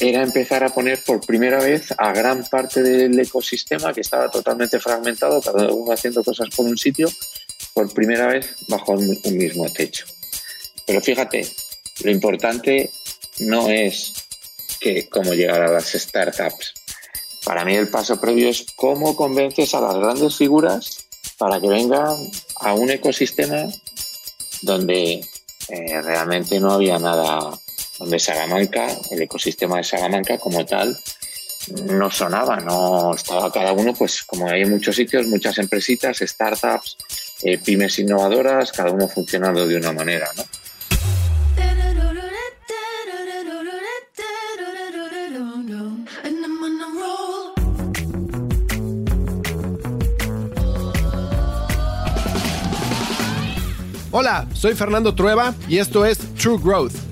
era empezar a poner por primera vez a gran parte del ecosistema que estaba totalmente fragmentado, cada uno haciendo cosas por un sitio, por primera vez bajo un, mismo techo. Pero fíjate, lo importante no es que cómo llegar a las startups. Para mí el paso previo es cómo convences a las grandes figuras para que vengan a un ecosistema donde eh, realmente no había nada donde Salamanca, el ecosistema de Salamanca como tal, no sonaba, no estaba cada uno, pues como hay en muchos sitios, muchas empresitas, startups, eh, pymes innovadoras, cada uno funcionando de una manera. Hola, soy Fernando Trueba y esto es True Growth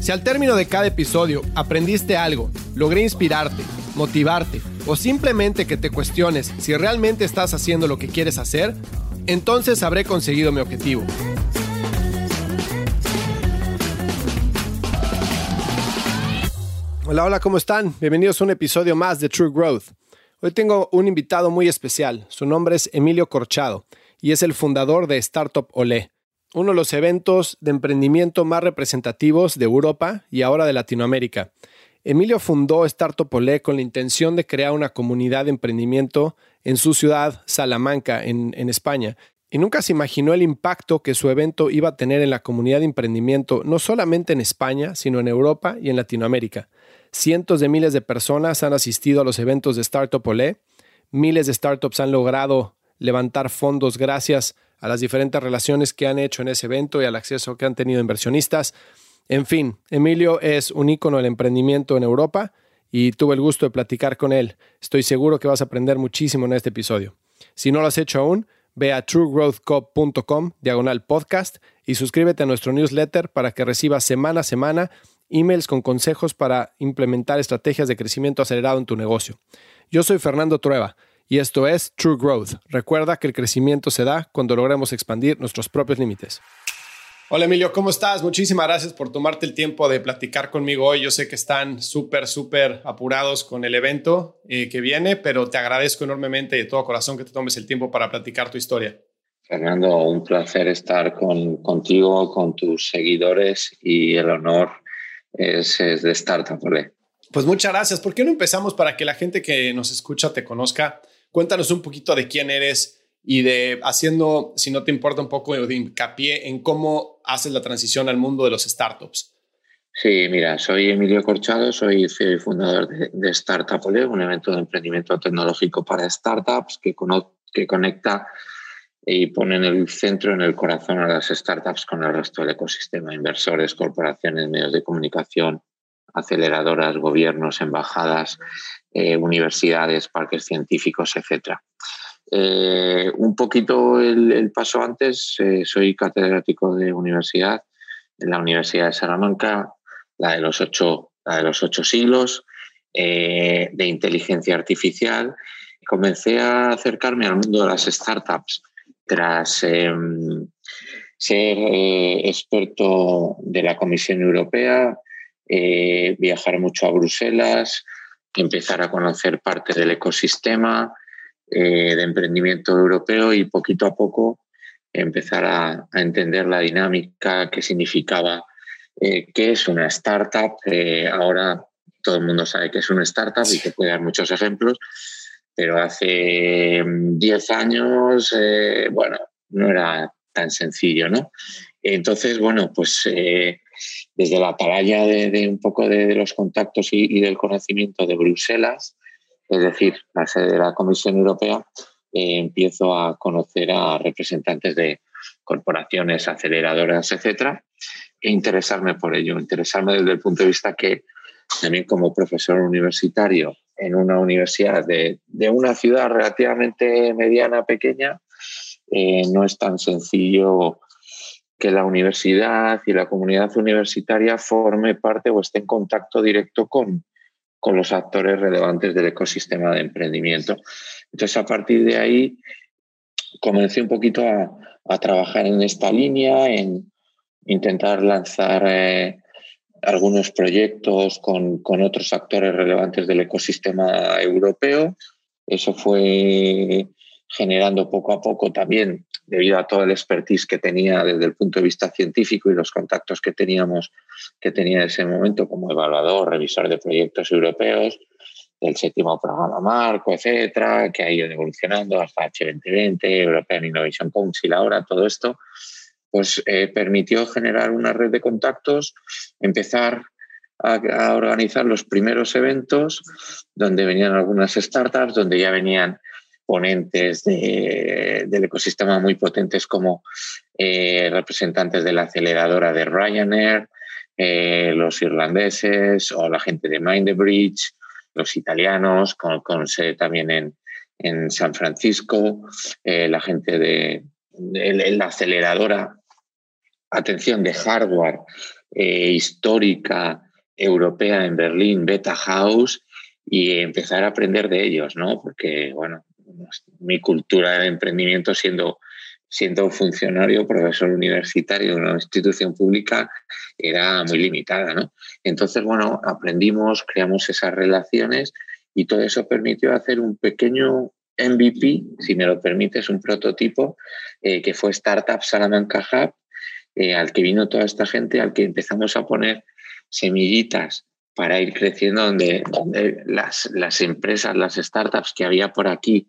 Si al término de cada episodio aprendiste algo, logré inspirarte, motivarte o simplemente que te cuestiones si realmente estás haciendo lo que quieres hacer, entonces habré conseguido mi objetivo. Hola, hola, ¿cómo están? Bienvenidos a un episodio más de True Growth. Hoy tengo un invitado muy especial. Su nombre es Emilio Corchado y es el fundador de Startup Olé uno de los eventos de emprendimiento más representativos de Europa y ahora de Latinoamérica. Emilio fundó Startup Olé con la intención de crear una comunidad de emprendimiento en su ciudad, Salamanca, en, en España. Y nunca se imaginó el impacto que su evento iba a tener en la comunidad de emprendimiento, no solamente en España, sino en Europa y en Latinoamérica. Cientos de miles de personas han asistido a los eventos de Startup Olé. Miles de startups han logrado levantar fondos gracias a a las diferentes relaciones que han hecho en ese evento y al acceso que han tenido inversionistas. En fin, Emilio es un ícono del emprendimiento en Europa y tuve el gusto de platicar con él. Estoy seguro que vas a aprender muchísimo en este episodio. Si no lo has hecho aún, ve a truegrowthcop.com diagonal podcast y suscríbete a nuestro newsletter para que recibas semana a semana emails con consejos para implementar estrategias de crecimiento acelerado en tu negocio. Yo soy Fernando Trueba y esto es True Growth. Recuerda que el crecimiento se da cuando logramos expandir nuestros propios límites. Hola Emilio, ¿cómo estás? Muchísimas gracias por tomarte el tiempo de platicar conmigo hoy. Yo sé que están súper, súper apurados con el evento eh, que viene, pero te agradezco enormemente de todo corazón que te tomes el tiempo para platicar tu historia. Fernando, un placer estar con, contigo, con tus seguidores y el honor es, de Startup. Pues muchas gracias. ¿Por qué no empezamos para que la gente que nos escucha te conozca? Cuéntanos un poquito de quién eres y de haciendo, si no te importa un poco de hincapié en cómo haces la transición al mundo de los startups. Sí, mira, soy Emilio Corchado, soy fundador de, de Startup Ole, un evento de emprendimiento tecnológico para startups que, que conecta y pone en el centro, en el corazón a las startups con el resto del ecosistema, inversores, corporaciones, medios de comunicación, aceleradoras, gobiernos, embajadas, eh, universidades, parques científicos, etc. Eh, un poquito el, paso antes, eh, soy catedrático de universidad en la Universidad de Salamanca, la de los ocho, de los ocho siglos, de inteligencia artificial. Comencé a acercarme al mundo de las startups tras em, ser experto de la Comisión Europea, viajar mucho a Bruselas, empezar a conocer parte del ecosistema eh, de emprendimiento europeo y poquito a poco empezar a, entender la dinámica que significaba eh, qué es una startup. ahora todo el mundo sabe que es una startup y que puede dar muchos ejemplos, pero hace 10 años, eh, bueno, no era tan sencillo, ¿no? Entonces, bueno, pues eh, desde la atalaya de, un poco de, los contactos y, del conocimiento de Bruselas, es decir, la sede de la Comisión Europea, eh, empiezo a conocer a representantes de corporaciones, aceleradoras, etcétera, e interesarme por ello, interesarme desde el punto de vista que también como profesor universitario en una universidad de, una ciudad relativamente mediana, pequeña, eh, no es tan sencillo que la universidad y la comunidad universitaria forme parte o esté en contacto directo con, con los actores relevantes del ecosistema de emprendimiento. Entonces, a partir de ahí, comencé un poquito a, trabajar en esta línea, en intentar lanzar eh, algunos proyectos con, con, otros actores relevantes del ecosistema europeo. Eso fue generando poco a poco también, debido a todo el expertise que tenía desde el punto de vista científico y los contactos que teníamos, que tenía en ese momento como evaluador, revisor de proyectos europeos, del séptimo programa marco, etcétera, que ha ido evolucionando hasta H2020, European Innovation Council, ahora todo esto, pues eh, permitió generar una red de contactos, empezar a, organizar los primeros eventos donde venían algunas startups, donde ya venían ponentes del ecosistema muy potentes como eh, representantes de la aceleradora de Ryanair, eh, los irlandeses o la gente de Mind the Bridge, los italianos, con, sede también en, San Francisco, eh, la gente de, la aceleradora, atención, de hardware histórica europea en Berlín, Beta House, y empezar a aprender de ellos, ¿no? Porque, bueno, mi cultura de emprendimiento siendo, funcionario, profesor universitario de una institución pública, era muy limitada. ¿no? Entonces, bueno, aprendimos, creamos esas relaciones y todo eso permitió hacer un pequeño MVP, si me lo permites, un prototipo, eh, que fue Startup Salamanca Hub, eh, al que vino toda esta gente, al que empezamos a poner semillitas para ir creciendo, donde, las, empresas, las startups que había por aquí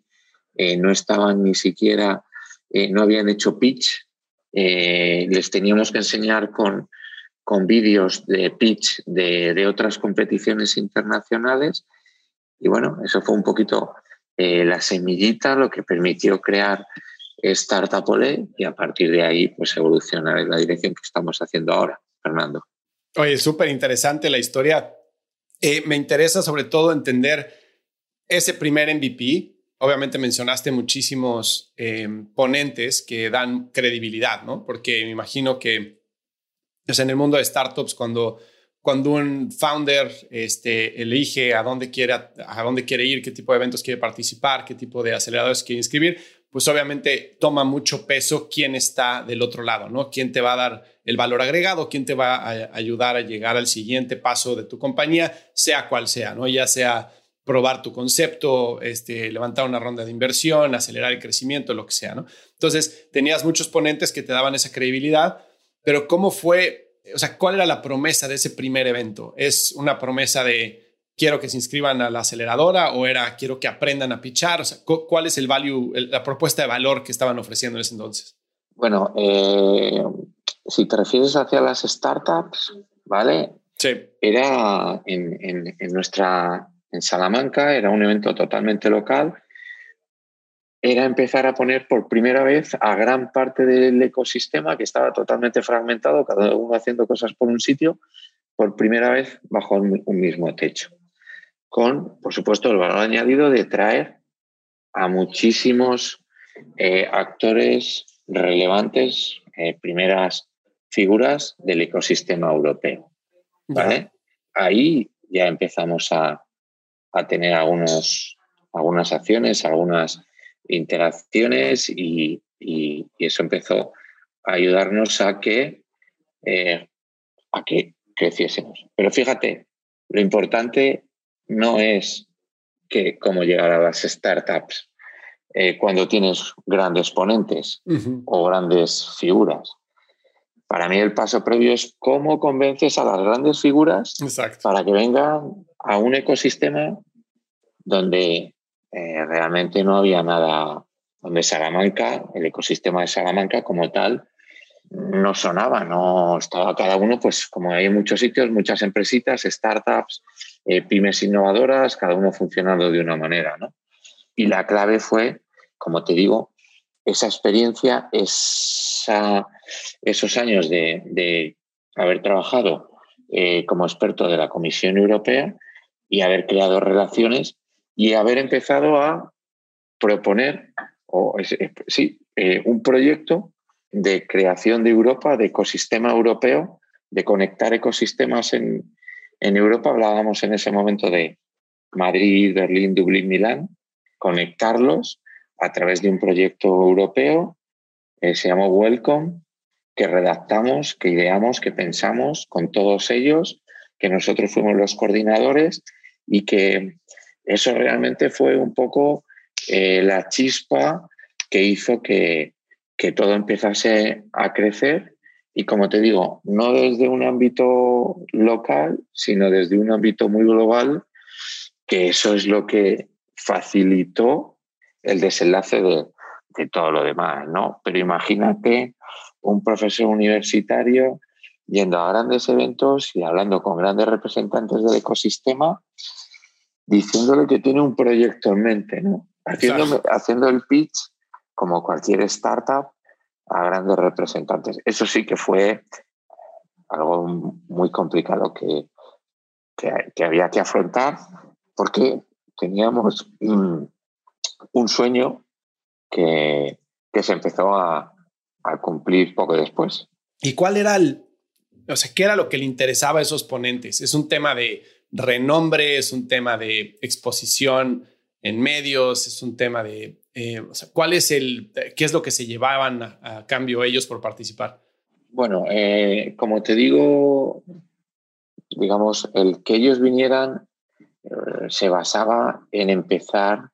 eh, no estaban ni siquiera, eh, no habían hecho pitch, eh, les teníamos que enseñar con, con vídeos de pitch de, otras competiciones internacionales. Y bueno, eso fue un poquito la semillita, lo que permitió crear Startup Ole y a partir de ahí pues evolucionar en la dirección que estamos haciendo ahora, Fernando. Oye, súper interesante la historia. me interesa sobre todo entender ese primer MVP, obviamente mencionaste muchísimos eh, ponentes que dan credibilidad, ¿no? Porque me imagino que pues, en el mundo de startups, cuando, cuando un founder este, elige a dónde, quiere, a dónde quiere ir, qué tipo de eventos quiere participar, qué tipo de aceleradores quiere inscribir, pues obviamente toma mucho peso quién está del otro lado, ¿no? Quién te va a dar el valor agregado, quién te va a ayudar a llegar al siguiente paso de tu compañía, sea cual sea, ¿no? Ya sea probar tu concepto, este, levantar una ronda de inversión, acelerar el crecimiento, lo que sea, ¿no? Entonces, tenías muchos ponentes que te daban esa credibilidad, pero ¿cómo fue, o sea, cuál era la promesa de ese primer evento? ¿Es una promesa de quiero que se inscriban a la aceleradora o era quiero que aprendan a pichar? O sea, ¿cuál es el value, la propuesta de valor que estaban ofreciendo en ese entonces? Bueno, eh, si te refieres hacia las startups, ¿vale? Sí. Era en, en nuestra en Salamanca, era un evento totalmente local, era empezar a poner por primera vez a gran parte del ecosistema que estaba totalmente fragmentado, cada uno haciendo cosas por un sitio, por primera vez bajo un mismo techo. Con, por supuesto, el valor añadido de traer a muchísimos eh, actores relevantes, eh, primeras figuras del ecosistema europeo. ¿vale? Ahí ya empezamos a, a tener algunos, algunas acciones, algunas interacciones y, eso empezó a ayudarnos a que, eh, a que creciésemos. Pero fíjate, lo importante no es que cómo llegar a las startups eh, cuando tienes grandes ponentes o grandes figuras. Para mí el paso previo es cómo convences a las grandes figuras para que vengan a un ecosistema donde eh, realmente no había nada donde Salamanca, el ecosistema de Salamanca como tal, no sonaba, no estaba cada uno, pues como hay en muchos sitios, muchas empresitas, startups, eh, pymes innovadoras, cada uno funcionando de una manera, ¿no? Y la clave fue, como te digo, esa experiencia, esos años de, haber trabajado eh, como experto de la Comisión Europea y haber creado relaciones y haber empezado a proponer, sí, eh, un proyecto de creación de Europa, de ecosistema europeo, de conectar ecosistemas en, en Europa. Hablábamos en ese momento de Madrid, Berlín, Dublín, Milán, conectarlos a través de un proyecto europeo, eh, se llamó Welcome, que redactamos, que ideamos, que pensamos con todos ellos, que nosotros fuimos los coordinadores y que eso realmente fue un poco eh, la chispa que hizo que, que todo empezase a crecer y como te digo, no desde un ámbito local, sino desde un ámbito muy global, que eso es lo que facilitó el desenlace de, todo lo demás, ¿no? Pero imagínate un profesor universitario yendo a grandes eventos y hablando con grandes representantes del ecosistema, diciéndole que tiene un proyecto en mente, ¿no? Haciendo, haciendo el pitch como cualquier startup, a grandes representantes. Eso sí que fue algo muy complicado que, que, había que afrontar porque teníamos un, sueño que, que, se empezó a, a, cumplir poco después. ¿Y cuál era el, o sea, qué era lo que le interesaba a esos ponentes? ¿Es un tema de renombre? ¿Es un tema de exposición en medios? ¿Es un tema de eh, ¿Cuál es el, qué es lo que se llevaban a, cambio ellos por participar? Bueno, eh, como te digo, digamos, el que ellos vinieran eh, se basaba en empezar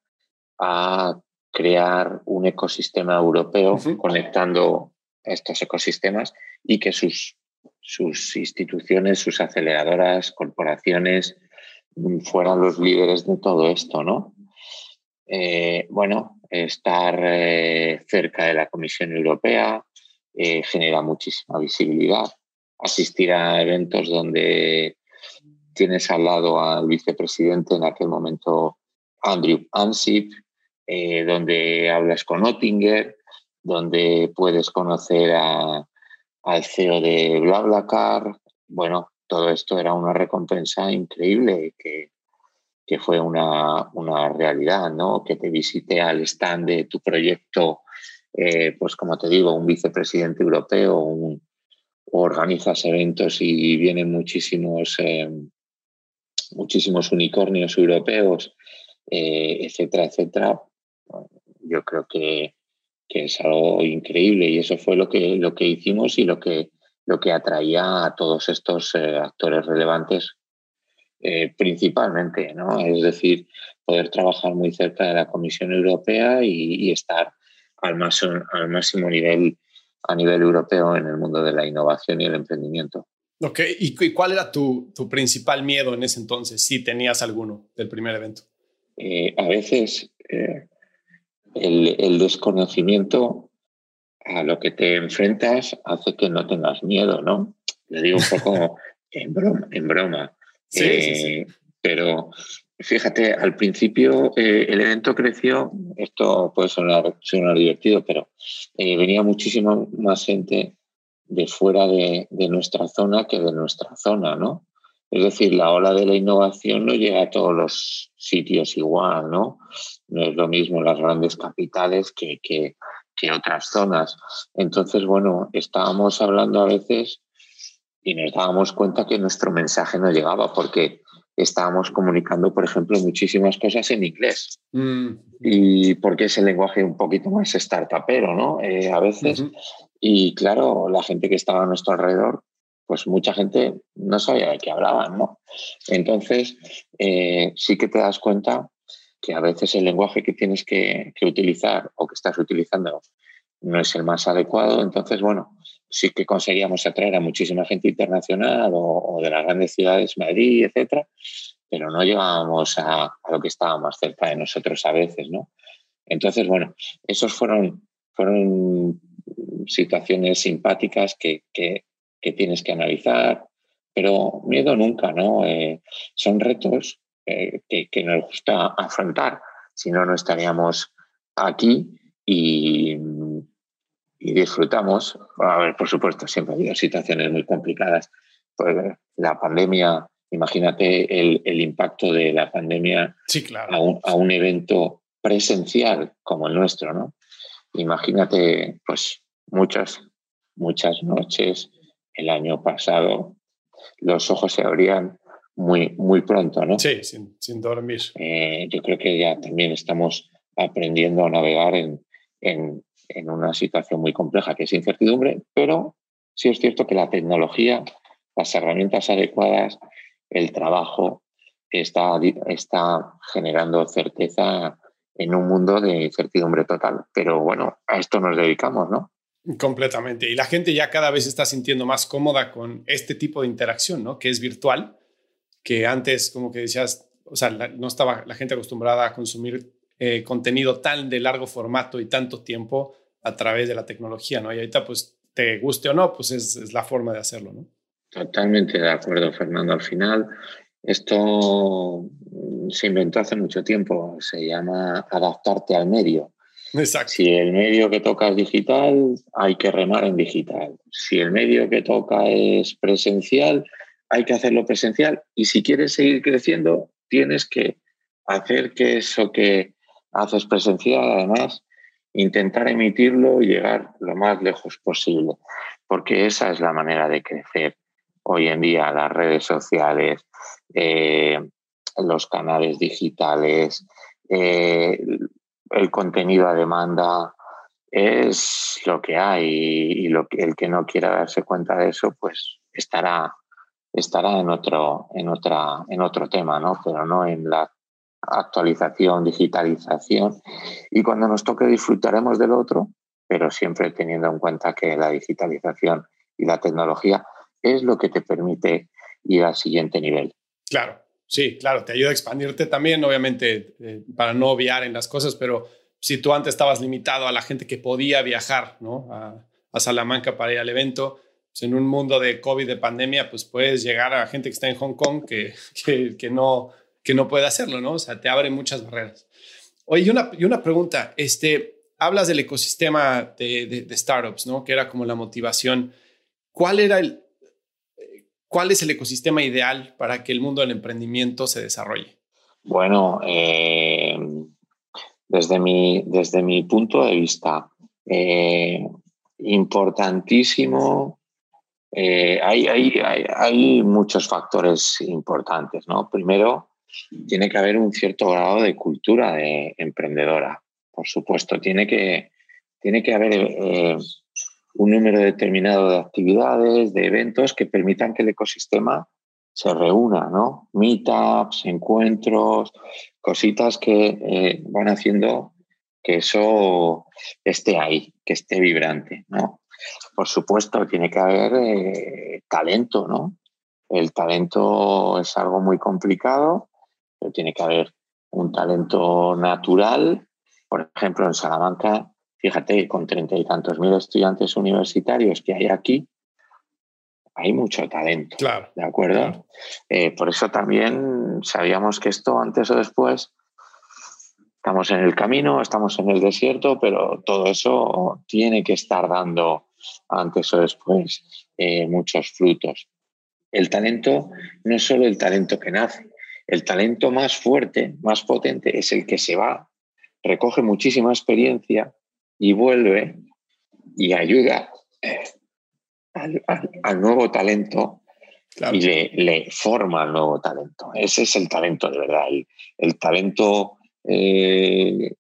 a crear un ecosistema europeo conectando estos ecosistemas y que sus, sus instituciones, sus aceleradoras, corporaciones mm, fueran los líderes de todo esto, ¿no? bueno, estar eh, cerca de la Comisión Europea eh, genera muchísima visibilidad. Asistir a eventos donde tienes al lado al vicepresidente en aquel momento, Andrew Ansip, eh, donde hablas con Oettinger, donde puedes conocer al CEO de BlaBlaCar. Bueno, todo esto era una recompensa increíble que, que fue una, una, realidad, ¿no? Que te visite al stand de tu proyecto, eh, pues como te digo, un vicepresidente europeo, un, organizas eventos y vienen muchísimos, eh, muchísimos unicornios europeos, eh, etcétera, etcétera. Yo creo que, que, es algo increíble y eso fue lo que, lo que hicimos y lo que, lo que atraía a todos estos actores relevantes eh, principalmente, ¿no? Es decir, poder trabajar muy cerca de la Comisión Europea y, estar al, más, al máximo nivel a nivel europeo en el mundo de la innovación y el emprendimiento. Ok, ¿y, cuál era tu, tu, principal miedo en ese entonces, si tenías alguno del primer evento? Eh, a veces eh, el, el, desconocimiento a lo que te enfrentas hace que no tengas miedo, ¿no? Le digo un poco en broma. En broma. Sí, sí, sí. Eh, pero fíjate, al principio eh, el evento creció, esto puede sonar, sonar divertido, pero eh, venía muchísima más gente de fuera de, de, nuestra zona que de nuestra zona, ¿no? Es decir, la ola de la innovación no llega a todos los sitios igual, ¿no? No es lo mismo las grandes capitales que, que, que otras zonas. Entonces, bueno, estábamos hablando a veces y nos dábamos cuenta que nuestro mensaje no llegaba porque estábamos comunicando, por ejemplo, muchísimas cosas en inglés. Mm. Y porque es el lenguaje un poquito más startupero, ¿no? Eh, a veces. Y claro, la gente que estaba a nuestro alrededor, pues mucha gente no sabía de qué hablaban, ¿no? Entonces, eh, sí que te das cuenta que a veces el lenguaje que tienes que, utilizar o que estás utilizando no es el más adecuado. Entonces, bueno, sí que conseguíamos atraer a muchísima gente internacional o, de las grandes ciudades, Madrid, etcétera, pero no llegábamos a, lo que estaba más cerca de nosotros a veces, ¿no? Entonces, bueno, esos fueron, fueron situaciones simpáticas que, tienes que analizar, pero miedo nunca, ¿no? Eh, son retos eh, que, que, nos gusta afrontar, si no, no estaríamos aquí y, y disfrutamos. A ver, por supuesto, siempre ha habido situaciones muy complicadas. Pues la pandemia, imagínate el, el impacto de la pandemia sí, claro. a, un, a, un, evento presencial como el nuestro, ¿no? Imagínate, pues, muchas, muchas noches el año pasado, los ojos se abrían muy, muy pronto, ¿no? Sí, sin, sin dormir. Eh, yo creo que ya también estamos aprendiendo a navegar en, en, en una situación muy compleja que es incertidumbre, pero sí es cierto que la tecnología, las herramientas adecuadas, el trabajo está, está generando certeza en un mundo de incertidumbre total. Pero bueno, a esto nos dedicamos, ¿no? Completamente. Y la gente ya cada vez está sintiendo más cómoda con este tipo de interacción, ¿no? Que es virtual, que antes, como que decías, o sea, no estaba la gente acostumbrada a consumir eh, contenido tan de largo formato y tanto tiempo a través de la tecnología, ¿no? Y ahorita, pues, te guste o no, pues es, es la forma de hacerlo, ¿no? Totalmente de acuerdo, Fernando. Al final, esto se inventó hace mucho tiempo, se llama adaptarte al medio. Exacto. Si el medio que toca es digital, hay que remar en digital. Si el medio que toca es presencial, hay que hacerlo presencial. Y si quieres seguir creciendo, tienes que hacer que eso que haces presencial, además, intentar emitirlo y llegar lo más lejos posible, porque esa es la manera de crecer hoy en día, las redes sociales, eh, los canales digitales, eh, el contenido a demanda, es lo que hay y el que no quiera darse cuenta de eso, pues estará, estará en, otro, en, otra, en otro tema, ¿no? pero no en la actualización, digitalización. Y cuando nos toque disfrutaremos del otro, pero siempre teniendo en cuenta que la digitalización y la tecnología es lo que te permite ir al siguiente nivel. Claro, sí, claro, te ayuda a expandirte también, obviamente, eh, para no obviar en las cosas, pero si tú antes estabas limitado a la gente que podía viajar ¿no? a, Salamanca para ir al evento, pues en un mundo de COVID, de pandemia, pues puedes llegar a gente que está en Hong Kong que, que, no que no puede hacerlo, ¿no? O sea, te abre muchas barreras. Oye, y una, y una pregunta, este, hablas del ecosistema de, startups, ¿no? Que era como la motivación. ¿Cuál era el, cuál es el ecosistema ideal para que el mundo del emprendimiento se desarrolle? Bueno, eh, desde, mi, desde mi punto de vista, eh, importantísimo. Eh, hay, hay, hay, hay, muchos factores importantes, ¿no? Primero, tiene que haber un cierto grado de cultura de emprendedora. Por supuesto, tiene que, tiene que haber un número determinado de actividades, de eventos que permitan que el ecosistema se reúna, ¿no? Meetups, encuentros, cositas que eh, van haciendo que eso esté ahí, que esté vibrante, ¿no? Por supuesto, tiene que haber eh, talento, ¿no? El talento es algo muy complicado pero tiene que haber un talento natural. Por ejemplo, en Salamanca, fíjate, con treinta y tantos mil estudiantes universitarios que hay aquí, hay mucho talento. Claro. ¿De acuerdo? Eh, por eso también sabíamos que esto antes o después estamos en el camino, estamos en el desierto, pero todo eso tiene que estar dando antes o después eh, muchos frutos. El talento no es solo el talento que nace, el talento más fuerte, más potente, es el que se va, recoge muchísima experiencia y vuelve y ayuda eh, al, nuevo talento y le, forma al nuevo talento. Ese es el talento de verdad, el, talento eh,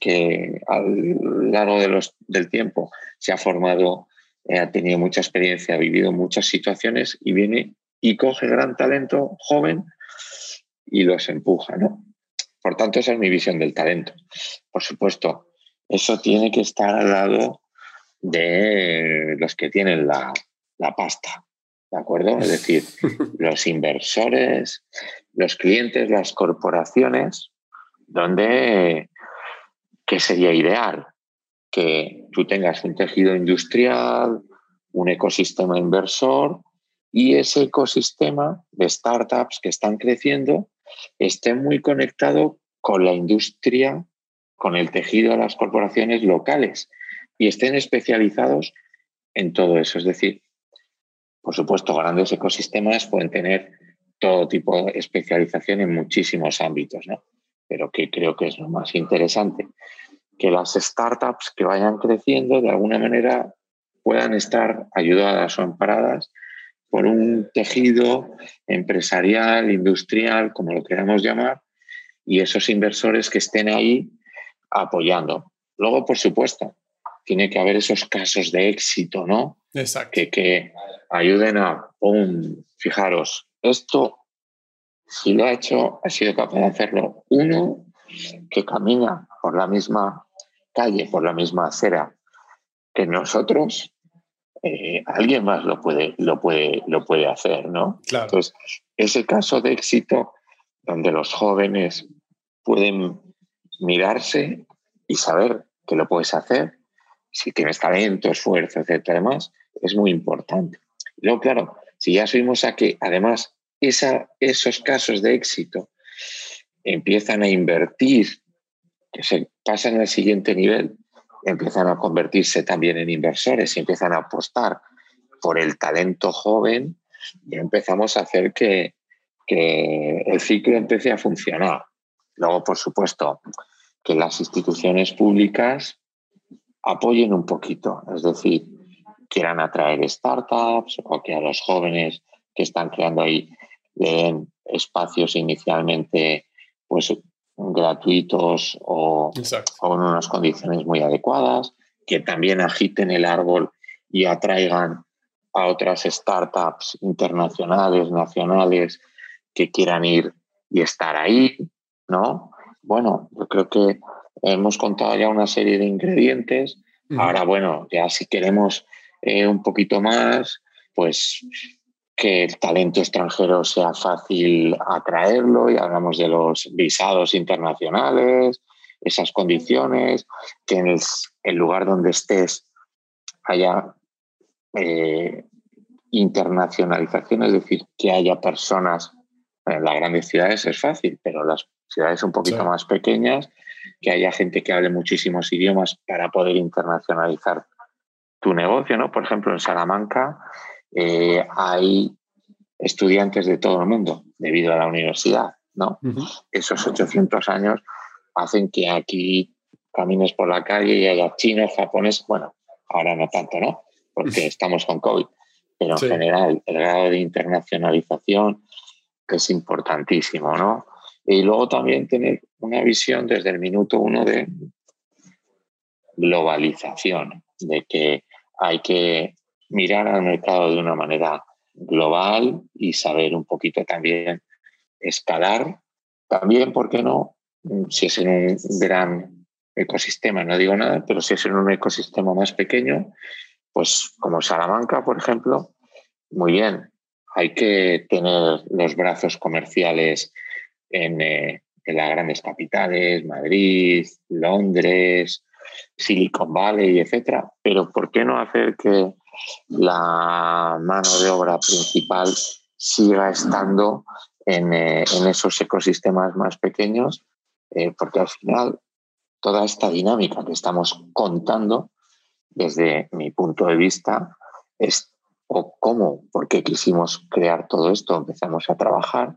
que, a lo largo de los, del tiempo se ha formado, eh, ha tenido mucha experiencia, ha vivido muchas situaciones y viene y coge gran talento joven y los empuja, ¿no? Por tanto, esa es mi visión del talento. Por supuesto, eso tiene que estar al lado de los que tienen la, pasta, ¿de acuerdo? Es decir, los inversores, los clientes, las corporaciones, donde, ¿qué sería ideal? Que tú tengas un tejido industrial, un ecosistema inversor y ese ecosistema de startups que están creciendo esté muy conectado con la industria, con el tejido de las corporaciones locales y estén especializados en todo eso. Es decir, por supuesto, grandes ecosistemas pueden tener todo tipo de especialización en muchísimos ámbitos, ¿no? Pero que creo que es lo más interesante, que las startups que vayan creciendo de alguna manera puedan estar ayudadas o amparadas por un tejido empresarial, industrial, como lo queramos llamar, y esos inversores que estén ahí apoyando. Luego, por supuesto, tiene que haber esos casos de éxito, ¿no? Exacto. Que, que ayuden a, fijaros, esto, si lo ha hecho, ha sido capaz de hacerlo uno que camina por la misma calle, por la misma acera que nosotros, eh, alguien más lo puede, lo, puede, lo puede hacer, ¿no? Claro. Entonces, ese caso de éxito donde los jóvenes pueden mirarse y saber que lo puedes hacer, si tienes talento, esfuerzo, etcétera, además, es muy importante. Luego, claro, si ya subimos a que además esa, esos casos de éxito empiezan a invertir, que se pasan al siguiente nivel, empiezan a convertirse también en inversores y empiezan a apostar por el talento joven, y empezamos a hacer que, que el ciclo empiece a funcionar. Luego, por supuesto, que las instituciones públicas apoyen un poquito, es decir, quieran atraer startups o que a los jóvenes que están creando ahí den espacios inicialmente pues gratuitos o, o, en unas condiciones muy adecuadas, que también agiten el árbol y atraigan a otras startups internacionales, nacionales, que quieran ir y estar ahí, ¿no? Bueno, yo creo que hemos contado ya una serie de ingredientes. Ahora, bueno, ya si queremos eh, un poquito más, pues que el talento extranjero sea fácil atraerlo y hablamos de los visados internacionales, esas condiciones, que en el, lugar donde estés haya eh, internacionalización, es decir, que haya personas en las grandes ciudades es fácil, pero las ciudades un poquito más pequeñas, que haya gente que hable muchísimos idiomas para poder internacionalizar tu negocio, ¿no? Por ejemplo, en Salamanca eh, hay estudiantes de todo el mundo debido a la universidad, ¿no? Esos 800 años hacen que aquí camines por la calle y haya chinos, japoneses, bueno, ahora no tanto, ¿no? Porque estamos con COVID, pero en general el grado de internacionalización es importantísimo, ¿no? Y luego también tener una visión desde el minuto uno de globalización, de que hay que mirar al mercado de una manera global y saber un poquito también escalar. También, ¿por qué no? Si es en un gran ecosistema, no digo nada, pero si es en un ecosistema más pequeño, pues como Salamanca, por ejemplo, muy bien, hay que tener los brazos comerciales eh, en, las grandes capitales, Madrid, Londres, Silicon Valley, etcétera. Pero ¿por qué no hacer que la mano de obra principal siga estando en, eh, esos ecosistemas más pequeños? Eh, porque al final toda esta dinámica que estamos contando, desde mi punto de vista, es o cómo, por qué quisimos crear todo esto, empezamos a trabajar,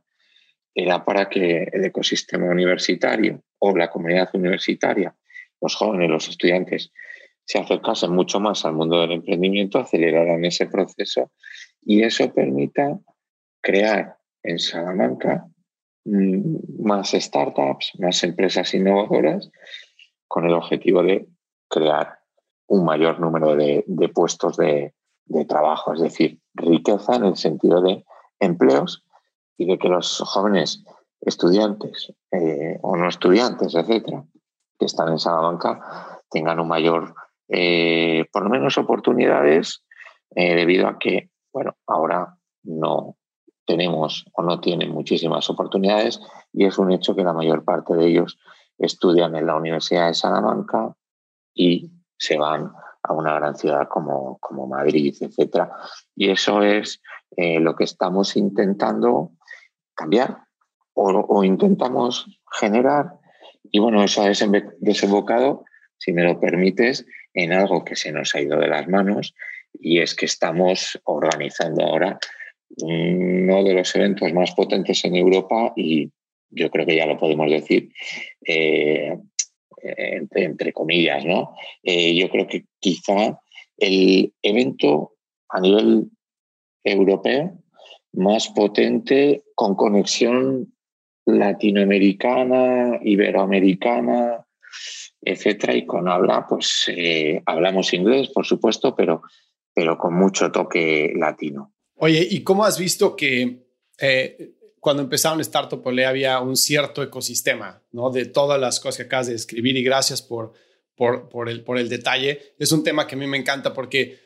era para que el ecosistema universitario o la comunidad universitaria, los jóvenes, los estudiantes, se acercasen mucho más al mundo del emprendimiento, aceleraran ese proceso y eso permita crear en Salamanca mm, más startups, más empresas innovadoras, con el objetivo de crear un mayor número de, puestos de, de trabajo, es decir, riqueza en el sentido de empleos y de que los jóvenes estudiantes eh, o no estudiantes, etcétera, que están en Salamanca, tengan un mayor, eh, por lo menos oportunidades, eh, debido a que, bueno, ahora no tenemos o no tienen muchísimas oportunidades y es un hecho que la mayor parte de ellos estudian en la Universidad de Salamanca y se van a una gran ciudad como, como Madrid, etc. Y eso es lo que estamos intentando cambiar o, intentamos generar. Y bueno, eso ha desembocado, si me lo permites, en algo que se nos ha ido de las manos y es que estamos organizando ahora uno de los eventos más potentes en Europa y yo creo que ya lo podemos decir, eh, entre, comillas, ¿no? Eh, yo creo que quizá el evento a nivel europeo más potente con conexión latinoamericana, iberoamericana, etcétera, y con habla, pues eh, hablamos inglés, por supuesto, pero, pero con mucho toque latino. Oye, ¿y cómo has visto que eh, cuando empezaron Startup Ole había un cierto ecosistema, ¿no? De todas las cosas que acabas de describir y gracias por, por, por, el, por el detalle. Es un tema que a mí me encanta porque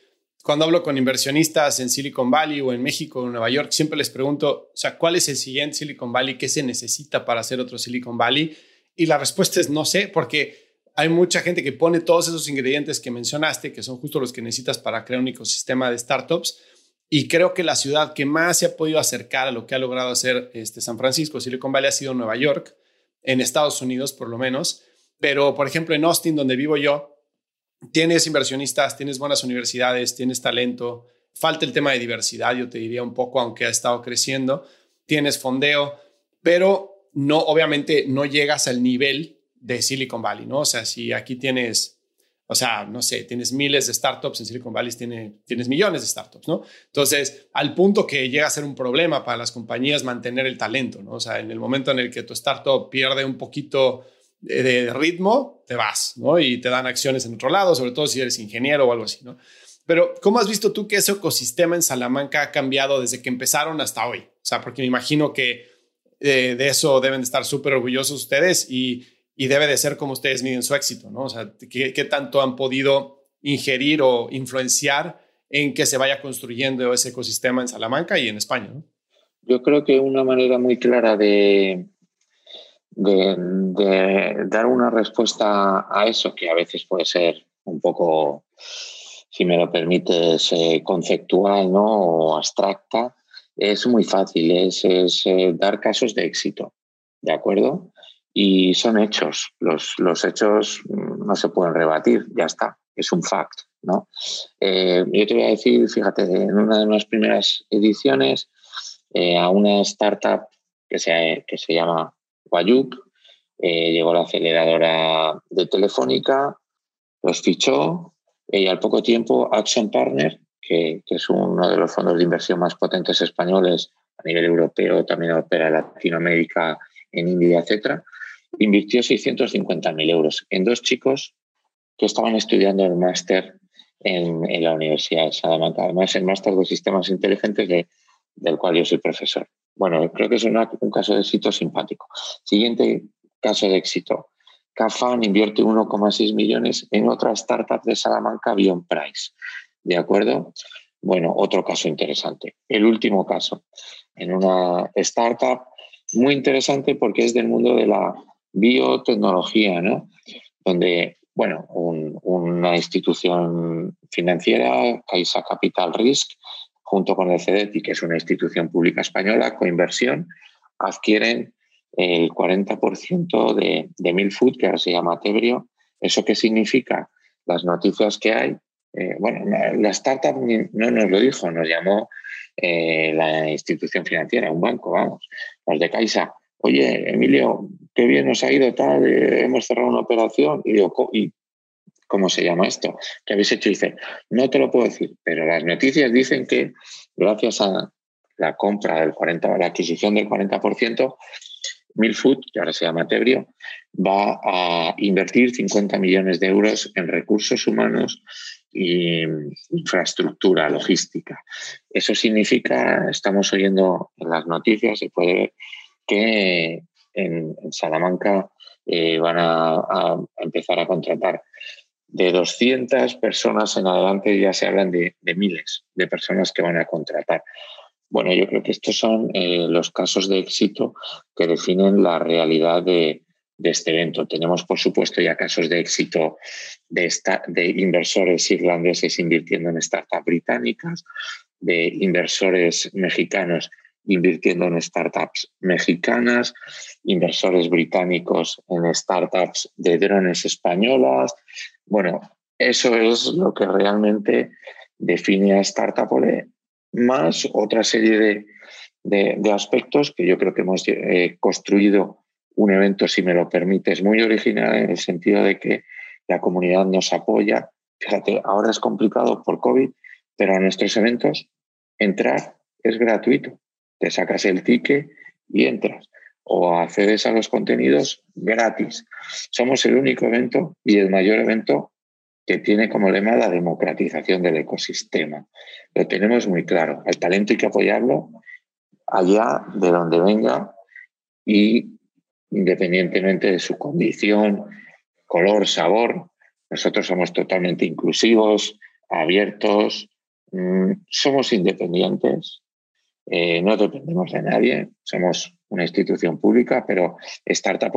cuando hablo con inversionistas en Silicon Valley o en México o en Nueva York, siempre les pregunto, o sea, ¿cuál es el siguiente Silicon Valley? ¿Qué se necesita para hacer otro Silicon Valley? Y la respuesta es no sé, porque hay mucha gente que pone todos esos ingredientes que mencionaste, que son justo los que necesitas para crear un ecosistema de startups, y creo que la ciudad que más se ha podido acercar a lo que ha logrado hacer este San Francisco, Silicon Valley, ha sido Nueva York, en Estados Unidos por lo menos. Pero, por ejemplo, en Austin, donde vivo yo, tienes inversionistas, tienes buenas universidades, tienes talento. Falta el tema de diversidad, yo te diría un poco, aunque ha estado creciendo. Tienes fondeo, pero no, obviamente no llegas al nivel de Silicon Valley, ¿no? O sea, si aquí tienes o sea, no sé, tienes miles de startups, en Silicon Valley tiene, tienes millones de startups, ¿no? Entonces, al punto que llega a ser un problema para las compañías mantener el talento, ¿no? O sea, en el momento en el que tu startup pierde un poquito de, ritmo, te vas, ¿no? Y te dan acciones en otro lado, sobre todo si eres ingeniero o algo así, ¿no? Pero, ¿cómo has visto tú que ese ecosistema en Salamanca ha cambiado desde que empezaron hasta hoy? O sea, porque me imagino que eh, de eso deben de estar súper orgullosos ustedes y y debe de ser como ustedes miden su éxito, ¿no? O sea, ¿qué, tanto han podido ingerir o influenciar en que se vaya construyendo ese ecosistema en Salamanca y en España? Yo creo que una manera muy clara de, de, dar una respuesta a eso, que a veces puede ser un poco, si me lo permites, eh, conceptual ¿no? o abstracta, es muy fácil, es, es eh, dar casos de éxito, ¿de acuerdo? y son hechos. Los, los hechos mm, no se pueden rebatir, ya está, es un fact. ¿no? Eh, yo te voy a decir, fíjate, en una de las primeras ediciones, a una startup que se, que se llama Guayup, eh, llegó la aceleradora de Telefónica, los fichó y al poco tiempo Action Partner, que, que, es uno de los fondos de inversión más potentes españoles a nivel europeo, también opera en Latinoamérica, en India, etcétera, invirtió 650.000 euros en dos chicos que estaban estudiando el máster en, la Universidad de Salamanca. Además, el máster de sistemas inteligentes del cual yo soy profesor. Bueno, creo que es un caso de éxito simpático. Siguiente caso de éxito. Cafan invierte 1,6 millones en otra startup de Salamanca, Bion Price. ¿De acuerdo? Bueno, otro caso interesante. El último caso, en una startup muy interesante porque es del mundo de la biotecnología, ¿no? Donde, bueno, una institución financiera, Caixa Capital Risk, junto con el CEDETI, que es una institución pública española, con inversión, adquieren el 40% de, de Milfood, que ahora se llama Tebrio. ¿Eso qué significa? Las noticias que hay. Eh, bueno, la startup no nos lo dijo, nos llamó eh, la institución financiera, un banco, vamos, los de Caixa oye, Emilio, qué bien nos ha ido tal, eh, hemos cerrado una operación y digo, ¿y cómo se llama esto? ¿Qué habéis hecho? Y dice, no te lo puedo decir, pero las noticias dicen que gracias a la compra del 40, la adquisición del 40%, Milfood, que ahora se llama Tebrio, va a invertir 50 millones de euros en recursos humanos y infraestructura logística. Eso significa, estamos oyendo en las noticias, se puede ver que en, Salamanca eh, van a, empezar a contratar. De 200 personas en adelante ya se hablan de, miles de personas que van a contratar. Bueno, yo creo que estos son eh, los casos de éxito que definen la realidad de, este evento. Tenemos, por supuesto, ya casos de éxito de, de inversores irlandeses invirtiendo en startups británicas, de inversores mexicanos invirtiendo en startups mexicanas, inversores británicos en startups de drones españolas. Bueno, eso es lo que realmente define a Startup Ole, más otra serie de, aspectos que yo creo que hemos eh, construido un evento, si me lo permites, muy original en el sentido de que la comunidad nos apoya. Fíjate, ahora es complicado por COVID, pero a nuestros eventos entrar es gratuito te sacas el ticket y entras o accedes a los contenidos gratis. Somos el único evento y el mayor evento que tiene como lema la democratización del ecosistema. Lo tenemos muy claro. El talento hay que apoyarlo allá de donde venga y independientemente de su condición, color, sabor. Nosotros somos totalmente inclusivos, abiertos, mm, somos independientes, eh, no dependemos de nadie, somos una institución pública, pero Startup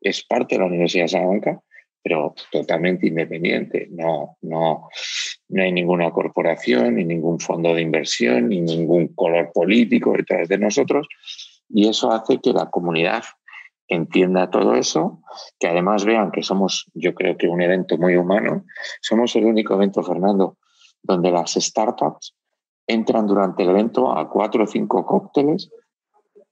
es parte de la Universidad de Salamanca, pero totalmente independiente. No, no, no hay ninguna corporación, ni ningún fondo de inversión, ni ningún color político detrás de nosotros. Y eso hace que la comunidad entienda todo eso, que además vean que somos, yo creo que un evento muy humano. Somos el único evento, Fernando, donde las startups entran durante el evento a cuatro o cinco cócteles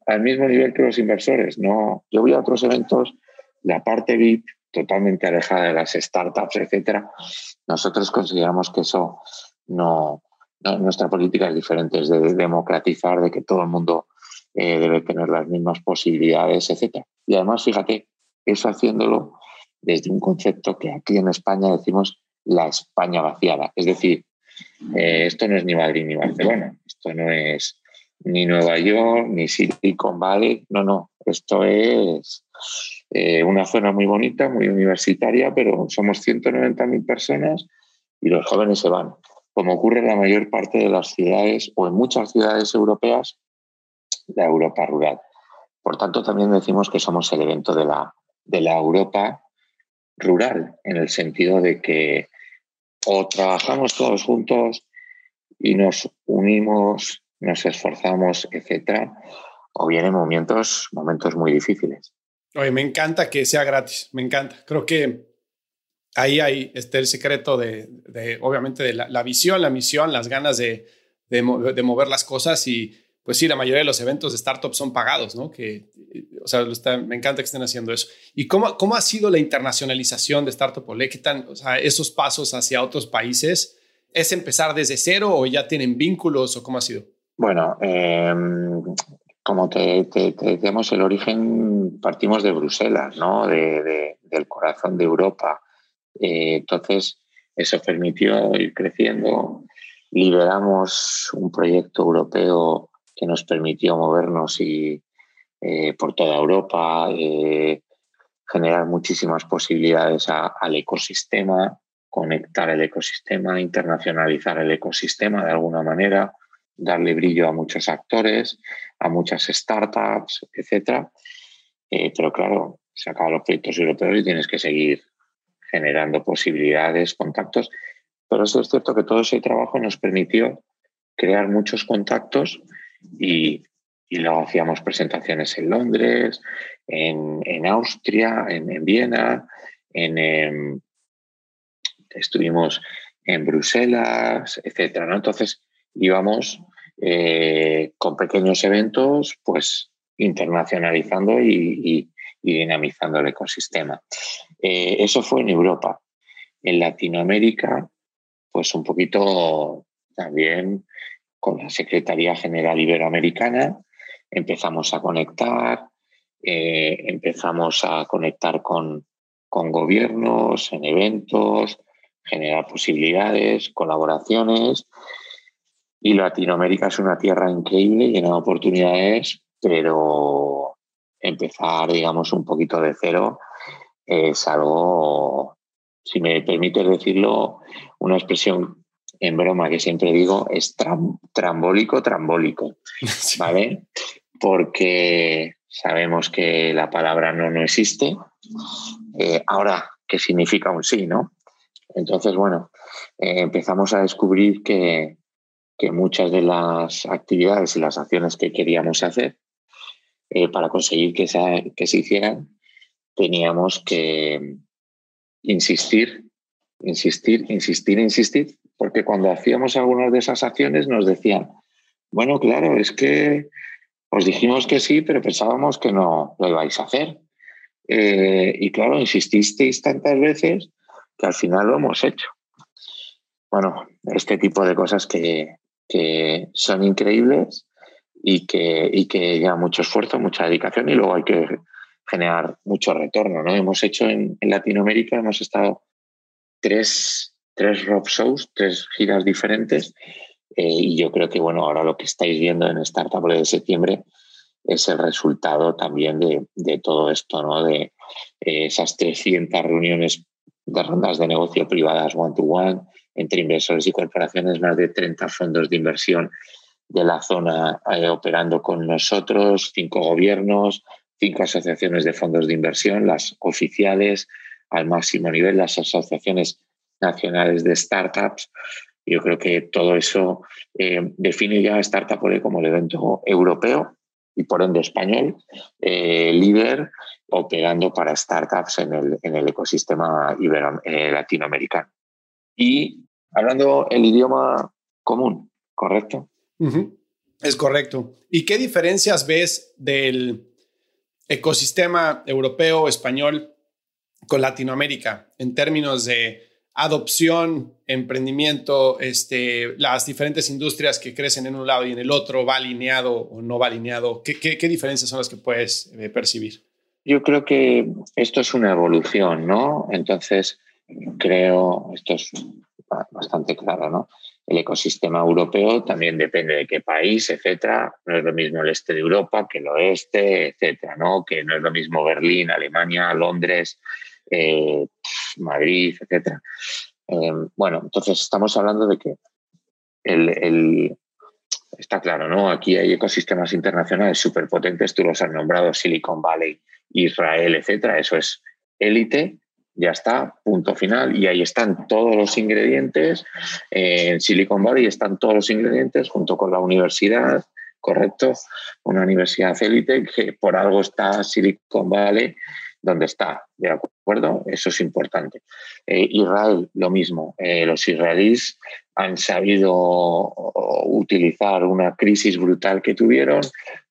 al mismo nivel que los inversores. No, yo voy a otros eventos, la parte VIP totalmente alejada de las startups, etcétera. Nosotros consideramos que eso no, nuestra política es diferente, es de democratizar, de que todo el mundo eh, debe tener las mismas posibilidades, etcétera. Y además, fíjate, eso haciéndolo desde un concepto que aquí en España decimos la España vaciada, es decir, eh, esto no es ni Madrid ni Barcelona, esto no es ni Nueva York, ni Silicon Valley, no, no, esto es eh, una zona muy bonita, muy universitaria, pero somos 190.000 personas y los jóvenes se van, como ocurre en la mayor parte de las ciudades o en muchas ciudades europeas, la Europa rural. Por tanto, también decimos que somos el evento de la, de la Europa rural, en el sentido de que o trabajamos todos juntos y nos unimos, nos esforzamos, etcétera, o vienen momentos, momentos muy difíciles. Oye, me encanta que sea gratis, me encanta. Creo que ahí hay este, el secreto de, obviamente, de la, visión, la misión, las ganas de, de, mover las cosas y pues sí, la mayoría de los eventos de startups son pagados, ¿no? Que, o sea, me encanta que estén haciendo eso. ¿Y cómo, cómo ha sido la internacionalización de Startup Ole? ¿Qué tan, o sea, esos pasos hacia otros países? ¿Es empezar desde cero o ya tienen vínculos o cómo ha sido? Bueno, em, como te, decíamos, el origen partimos de Bruselas, ¿no? De, del corazón de Europa. Eh, entonces, eso permitió ir creciendo. Liberamos un proyecto europeo que nos permitió movernos y, eh, por toda Europa, eh, generar muchísimas posibilidades al ecosistema, conectar el ecosistema, internacionalizar el ecosistema de alguna manera, darle brillo a muchos actores, a muchas startups, etc. Eh, pero claro, se acaban los proyectos europeos y tienes que seguir generando posibilidades, contactos. Pero eso es cierto que todo ese trabajo nos permitió crear muchos contactos y, luego hacíamos presentaciones en Londres, en, Austria, en, Viena, en, em, estuvimos en Bruselas, etcétera. ¿no? Entonces íbamos eh, con pequeños eventos, pues internacionalizando y, dinamizando el ecosistema. Eh, eso fue en Europa. En Latinoamérica, pues un poquito también con la Secretaría General Iberoamericana, empezamos a conectar, eh, empezamos a conectar con, con gobiernos, en eventos, generar posibilidades, colaboraciones. Y Latinoamérica es una tierra increíble, llena de oportunidades, pero empezar, digamos, un poquito de cero es algo, si me permites decirlo, una expresión en broma que siempre digo, es trambólico, trambólico, ¿vale? Porque sabemos que la palabra no no existe. Eh, ahora, ¿qué significa un sí, no? Entonces, bueno, eh, empezamos a descubrir que, muchas de las actividades y las acciones que queríamos hacer eh, para conseguir que que se hicieran, teníamos que insistir, insistir, insistir, insistir, porque cuando hacíamos algunas de esas acciones nos decían, bueno, claro, es que os dijimos que sí, pero pensábamos que no lo ibais a hacer. Eh, y claro, insististeis tantas veces que al final lo hemos hecho. Bueno, este tipo de cosas que, son increíbles y que, y que lleva mucho esfuerzo, mucha dedicación y luego hay que generar mucho retorno. ¿no? Hemos hecho en, Latinoamérica, hemos estado tres, tres rock shows, tres giras diferentes eh, y yo creo que bueno, ahora lo que estáis viendo en Startup de septiembre es el resultado también de, todo esto, ¿no? de eh, esas 300 reuniones de rondas de negocio privadas one-to-one entre inversores y corporaciones, más de 30 fondos de inversión de la zona eh, operando con nosotros, cinco gobiernos, cinco asociaciones de fondos de inversión, las oficiales al máximo nivel, las asociaciones nacionales de startups. Yo creo que todo eso eh, define ya a Startup como el evento europeo y por ende español, eh, líder operando para startups en el, en el ecosistema eh, latinoamericano. Y hablando el idioma común, ¿correcto? Es correcto. ¿Y qué diferencias ves del ecosistema europeo, español con Latinoamérica en términos de adopción, emprendimiento, este, las diferentes industrias que crecen en un lado y en el otro, va alineado o no va alineado? ¿Qué, qué, diferencias son las que puedes eh, percibir? Yo creo que esto es una evolución, ¿no? Entonces, creo, esto es bastante claro, ¿no? El ecosistema europeo también depende de qué país, etcétera. No es lo mismo el este de Europa que el oeste, etcétera, ¿no? Que no es lo mismo Berlín, Alemania, Londres, eh, Madrid, etcétera. Em, bueno, entonces estamos hablando de que el, está claro, ¿no? Aquí hay ecosistemas internacionales súper potentes, tú los has nombrado, Silicon Valley, Israel, etcétera. Eso es élite ya está, punto final. Y ahí están todos los ingredientes. en Silicon Valley están todos los ingredientes junto con la universidad, correcto, una universidad élite que por algo está Silicon Valley donde está, ¿de acuerdo? Eso es importante. Eh, Israel, lo mismo. Eh, los israelíes han sabido utilizar una crisis brutal que tuvieron,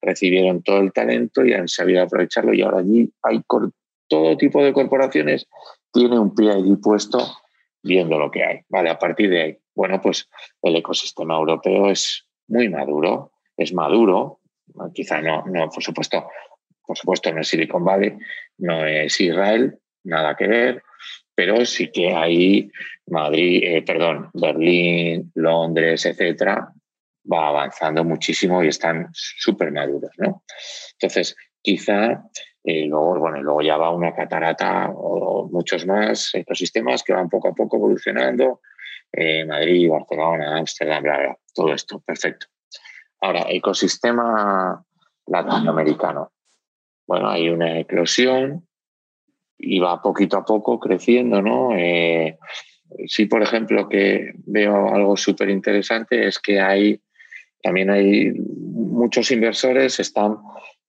recibieron todo el talento y han sabido aprovecharlo y ahora allí hay todo tipo de corporaciones tiene un pie puesto viendo lo que hay. Vale, a partir de ahí, bueno, pues el ecosistema europeo es muy maduro, es maduro, quizá no, no, por supuesto, por supuesto no es Silicon Valley, no es Israel, nada que ver, pero sí que hay Madrid, eh, perdón, Berlín, Londres, etcétera, va avanzando muchísimo y están súper maduros, ¿no? Entonces, quizá y luego, bueno, luego ya va una catarata o muchos más ecosistemas que van poco a poco evolucionando. Eh, Madrid, Barcelona, Ámsterdam, bla, bla, todo esto, perfecto. Ahora, ecosistema latinoamericano. Bueno, hay una eclosión y va poquito a poco creciendo, ¿no? Eh, sí, por ejemplo, que veo algo súper interesante es que hay, también hay muchos inversores están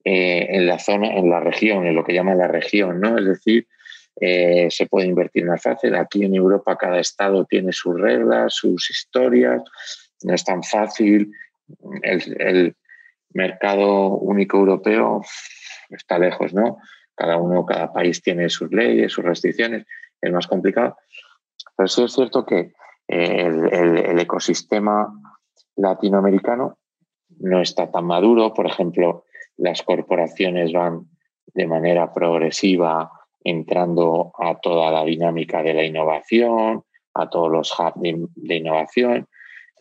eh, en la zona, en la región, en lo que llaman la región, ¿no? Es decir, eh, se puede invertir más fácil. Aquí en Europa cada estado tiene sus reglas, sus historias, no es tan fácil. El, mercado único europeo está lejos, ¿no? Cada uno, cada país tiene sus leyes, sus restricciones, es más complicado. Pero sí es cierto que el ecosistema latinoamericano no está tan maduro. Por ejemplo, las corporaciones van de manera progresiva entrando a toda la dinámica de la innovación, a todos los hubs de, innovación.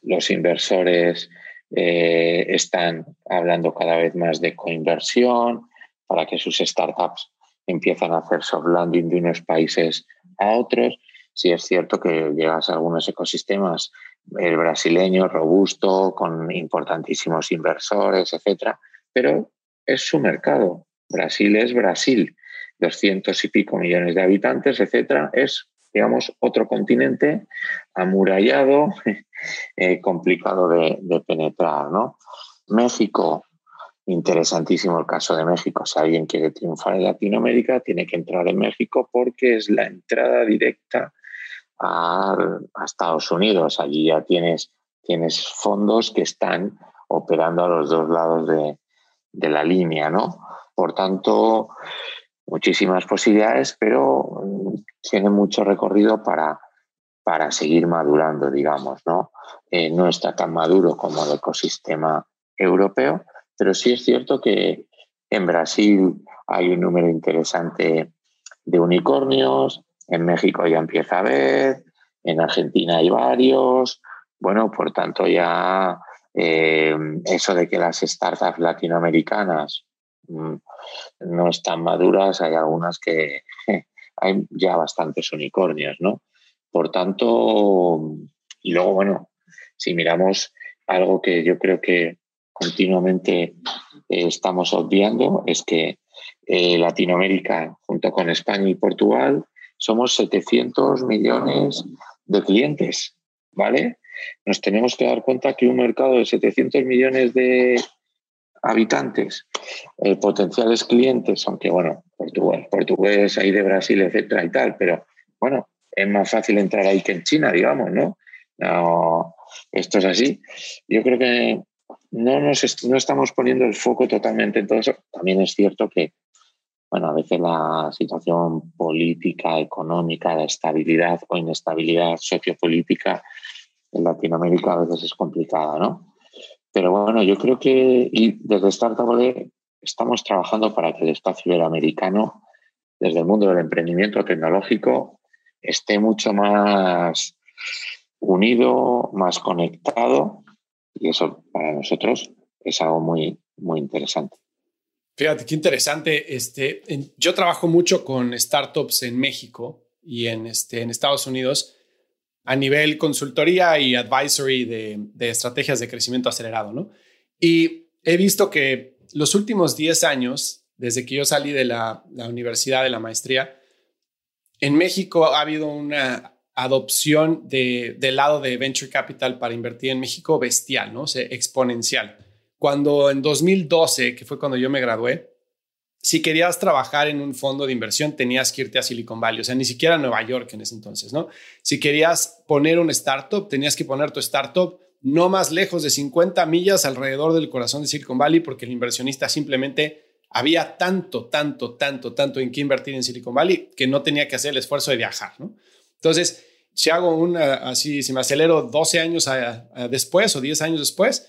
Los inversores eh, están hablando cada vez más de coinversión para que sus startups empiezan a hacer soft landing de unos países a otros. Si es cierto que llegas a algunos ecosistemas el brasileño robusto, con importantísimos inversores, etcétera, pero es su mercado. Brasil es Brasil, doscientos y pico millones de habitantes, etcétera, es digamos, otro continente amurallado, eh, complicado de, de, penetrar, ¿no? México, interesantísimo el caso de México. Si alguien quiere triunfar en Latinoamérica, tiene que entrar en México porque es la entrada directa a, Estados Unidos. Allí ya tienes, fondos que están operando a los dos lados de, la línea, ¿no? Por tanto, muchísimas posibilidades, pero mm, tiene mucho recorrido para, para seguir madurando, digamos, ¿no? Eh, no está tan maduro como el ecosistema europeo, pero sí es cierto que en Brasil hay un número interesante de unicornios, en México ya empieza a haber, en Argentina hay varios, bueno, por tanto ya eh, eso de que las startups latinoamericanas mm, no están maduras, hay algunas que hay ya bastantes unicornios, ¿no? Por tanto, y luego, bueno, si miramos algo que yo creo que continuamente eh, estamos obviando, es que eh, Latinoamérica, junto con España y Portugal, somos 700 millones de clientes, ¿vale? Nos tenemos que dar cuenta que un mercado de 700 millones de habitantes, eh, potenciales clientes, aunque bueno, portugués, portugués ahí de Brasil, etcétera y tal, pero bueno, es más fácil entrar ahí que en China, digamos, no esto es así. Yo creo que no, nos no estamos poniendo el foco totalmente en todo eso. También es cierto que, bueno, a veces la situación política, económica, la estabilidad o inestabilidad sociopolítica en Latinoamérica a veces es complicada, ¿no? Pero bueno, yo creo que y desde Startup estamos trabajando para que el espacio iberoamericano, desde el mundo del emprendimiento tecnológico, esté mucho más unido, más conectado, y eso para nosotros es algo muy, muy interesante. Fíjate, qué interesante. Este, yo trabajo mucho con startups en México y en, este, en Estados Unidos a nivel consultoría y advisory de, estrategias de crecimiento acelerado, ¿no? Y he visto que los últimos 10 años, desde que yo salí de la, universidad de la maestría, en México ha habido una adopción de, del lado de venture capital para invertir en México bestial, ¿no? O exponencial. Cuando en 2012, que fue cuando yo me gradué, si querías trabajar en un fondo de inversión, tenías que irte a Silicon Valley, o sea, ni siquiera a Nueva York en ese entonces, ¿no? Si querías poner un startup, tenías que poner tu startup no más lejos de 50 millas alrededor del corazón de Silicon Valley, porque el inversionista simplemente había tanto, tanto, tanto, tanto en qué invertir en Silicon Valley que no tenía que hacer el esfuerzo de viajar, ¿no? Entonces, si hago una, así, si me acelero 12 años después o 10 años después,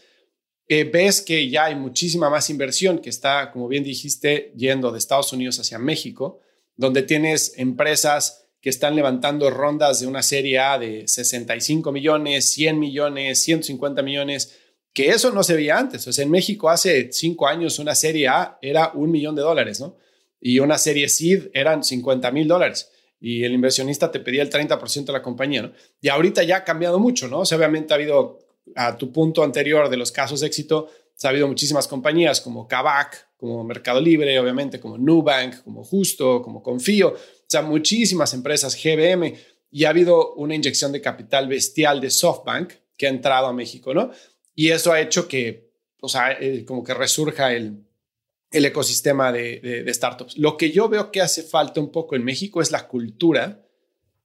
ves que ya hay muchísima más inversión que está, como bien dijiste, yendo de Estados Unidos hacia México, donde tienes empresas que están levantando rondas de una serie A de 65 millones, 100 millones, 150 millones, que eso no se veía antes. O sea, en México hace cinco años una serie A era un millón de dólares, ¿no? Y una serie SID eran 50 mil dólares. Y el inversionista te pedía el 30% de la compañía, ¿no? Y ahorita ya ha cambiado mucho, ¿no? O sea, obviamente ha habido a tu punto anterior de los casos de éxito, ha habido muchísimas compañías como Kavak, como Mercado Libre, obviamente, como Nubank, como Justo, como Confío, o sea, muchísimas empresas, GBM, y ha habido una inyección de capital bestial de SoftBank que ha entrado a México, ¿no? Y eso ha hecho que, o sea, eh, como que resurja el, el ecosistema de, startups. Lo que yo veo que hace falta un poco en México es la cultura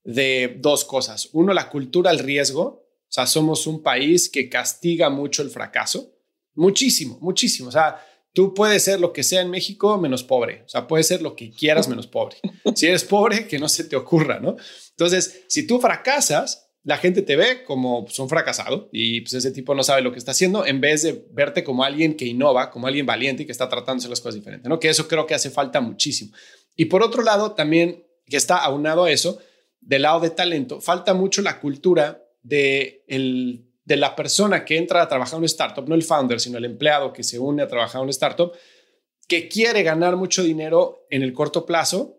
de dos cosas. Uno, la cultura al riesgo, o sea, somos un país que castiga mucho el fracaso. Muchísimo, muchísimo. O sea, tú puedes ser lo que sea en México menos pobre. O sea, puedes ser lo que quieras menos pobre. Si eres pobre, que no se te ocurra, ¿no? Entonces, si tú fracasas, la gente te ve como un fracasado y pues ese tipo no sabe lo que está haciendo en vez de verte como alguien que innova, como alguien valiente y que está hacer las cosas diferentes, ¿no? Que eso creo que hace falta muchísimo. Y por otro lado, también que está aunado a eso, del lado de talento, falta mucho la cultura de, el, de la persona que entra a trabajar en una startup, no el founder, sino el empleado que se une a trabajar en una startup, que quiere ganar mucho dinero en el corto plazo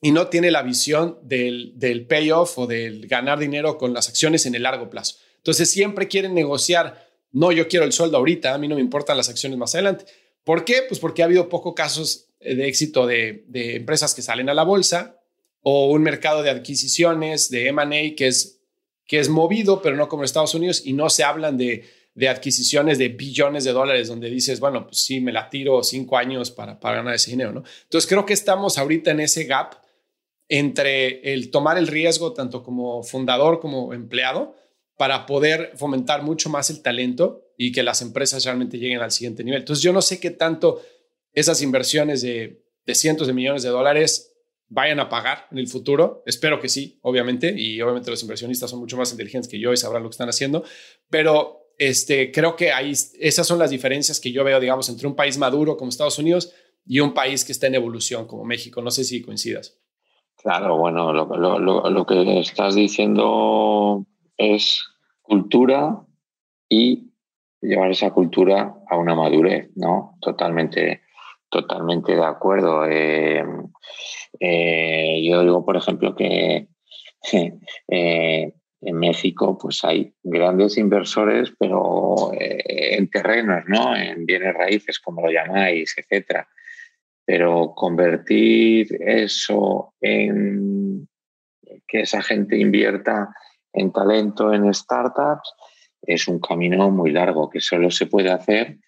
y no tiene la visión del, del payoff o del ganar dinero con las acciones en el largo plazo. Entonces siempre quieren negociar, no, yo quiero el sueldo ahorita, a mí no me importan las acciones más adelante. ¿Por qué? Pues porque ha habido pocos casos de éxito de, de empresas que salen a la bolsa o un mercado de adquisiciones, de M&A que es, que es movido, pero no como en Estados Unidos y no se hablan de de adquisiciones de billones de dólares, donde dices, bueno, pues sí, me la tiro cinco años para, para ganar ese dinero, ¿no? Entonces creo que estamos ahorita en ese gap entre el tomar el riesgo, tanto como fundador como empleado, para poder fomentar mucho más el talento y que las empresas realmente lleguen al siguiente nivel. Entonces yo no sé qué tanto esas inversiones de, de cientos de millones de dólares vayan a pagar en el futuro. Espero que sí, obviamente, y obviamente los inversionistas son mucho más inteligentes que yo y sabrán lo que están haciendo, pero este, creo que ahí, esas son las diferencias que yo veo, digamos, entre un país maduro como Estados Unidos y un país que está en evolución como México. No sé si coincidas. Claro, bueno, lo, que estás diciendo es cultura y llevar esa cultura a una madurez, ¿no? Totalmente, totalmente de acuerdo. Eh, eh, yo digo, por ejemplo, que eh, en México pues hay grandes inversores, pero en terrenos, ¿no? En bienes raíces, como lo llamáis, etcétera. Pero convertir eso en que esa gente invierta en talento, en startups, es un camino muy largo que solo se puede hacer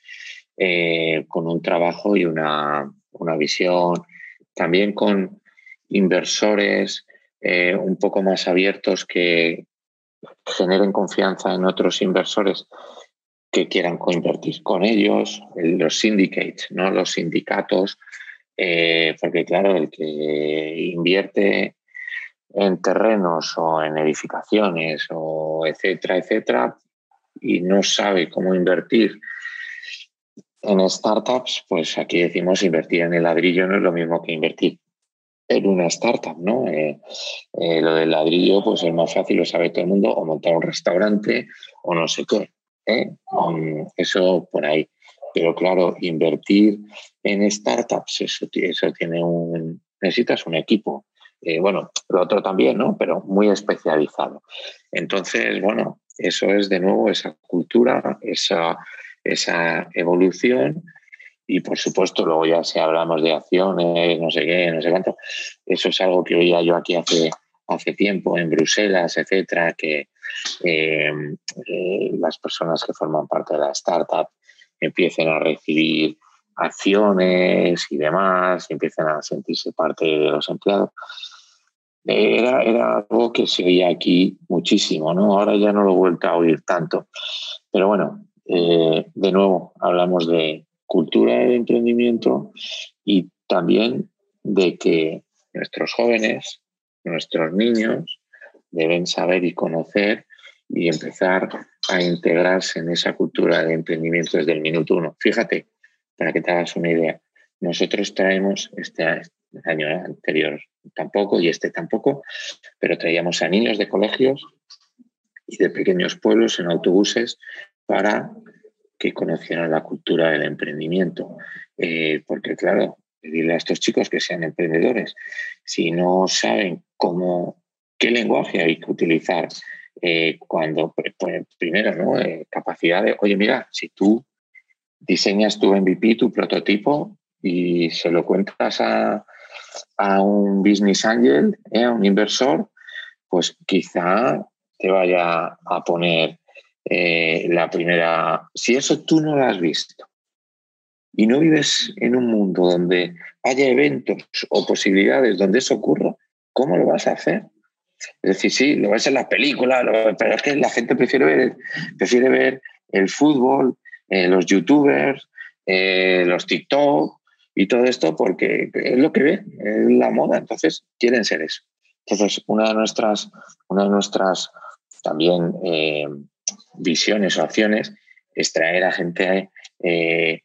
eh, con un trabajo y una, una visión, también con inversores eh, un poco más abiertos que, generen confianza en otros inversores que quieran coinvertir con ellos, los syndicates, ¿no? los sindicatos, eh, porque claro, el que invierte en terrenos o en edificaciones o etcétera, etcétera, y no sabe cómo invertir en startups, pues aquí decimos invertir en el ladrillo no es lo mismo que invertir en una startup, ¿no? Eh, eh, lo del ladrillo, pues es más fácil, lo sabe todo el mundo, o montar un restaurante o no sé qué. Mm, eso por ahí. Pero claro, invertir en startups, eso, eso tiene un. Necesitas un equipo. bueno, lo otro también, ¿no? Pero muy especializado. Entonces, bueno, eso es de nuevo esa cultura, esa, esa evolución y por supuesto luego ya si hablamos de acciones, no sé qué, no sé cuánto, eso es algo que oía yo aquí hace, hace tiempo en Bruselas, etcétera, que eh, eh, las personas que forman parte de la startup empiecen a recibir acciones y demás, y empiecen a sentirse parte de los empleados. Era, era algo que se oía aquí muchísimo, ¿no? Ahora ya no lo he vuelto a oír tanto. Pero bueno, eh, de nuevo hablamos de, cultura de emprendimiento y también de que nuestros jóvenes, nuestros niños, deben saber y conocer y empezar a integrarse en esa cultura de emprendimiento desde el minuto uno. Fíjate, para que te hagas una idea, nosotros traemos este año anterior tampoco y este tampoco, pero traíamos a niños de colegios y de pequeños pueblos en autobuses para que conocieran la cultura del emprendimiento. Eh, porque, claro, pedirle a estos chicos que sean emprendedores, si no saben cómo, qué lenguaje hay que utilizar, eh, cuando, pues, primero, ¿no? Eh, capacidad de, oye, mira, si tú diseñas tu MVP, tu prototipo, y se lo cuentas a, a un business angel, a un inversor, pues quizá te vaya a poner eh, la primera, si eso tú no lo has visto y no vives en un mundo donde haya eventos o posibilidades donde eso ocurra, ¿cómo lo vas a hacer? Es decir, sí, lo ves en las películas, pero es que la gente prefiere ver, prefiere ver el fútbol, eh, los youtubers, eh, los TikTok y todo esto porque es lo que ve, es la moda, entonces quieren ser eso. Entonces, una de nuestras, una de nuestras también visiones o acciones es traer a gente eh,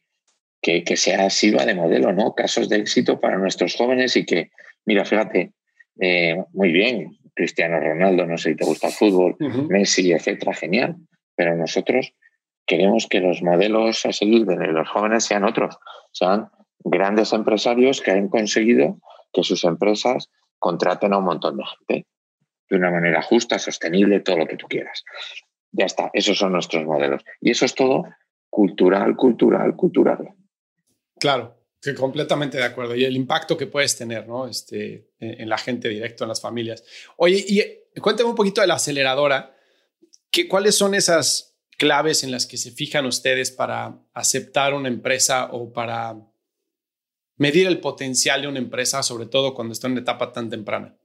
que, que, sea sirva de modelo, ¿no? Casos de éxito para nuestros jóvenes y que, mira, fíjate, eh, muy bien, Cristiano Ronaldo, no sé si te gusta el fútbol, Messi, etcétera, genial, pero nosotros queremos que los modelos a seguir de los jóvenes sean otros, sean grandes empresarios que han conseguido que sus empresas contraten a un montón de gente de una manera justa, sostenible, todo lo que tú quieras. Ya está, esos son nuestros modelos. Y eso es todo cultural, cultural, cultural. Claro, que completamente de acuerdo. Y el impacto que puedes tener, ¿no? Este, en, la gente directo, en las familias. Oye, y cuéntame un poquito de la aceleradora. ¿Qué, ¿Cuáles son esas claves en las que se fijan ustedes para aceptar una empresa o para medir el potencial de una empresa, sobre todo cuando está en una etapa tan temprana?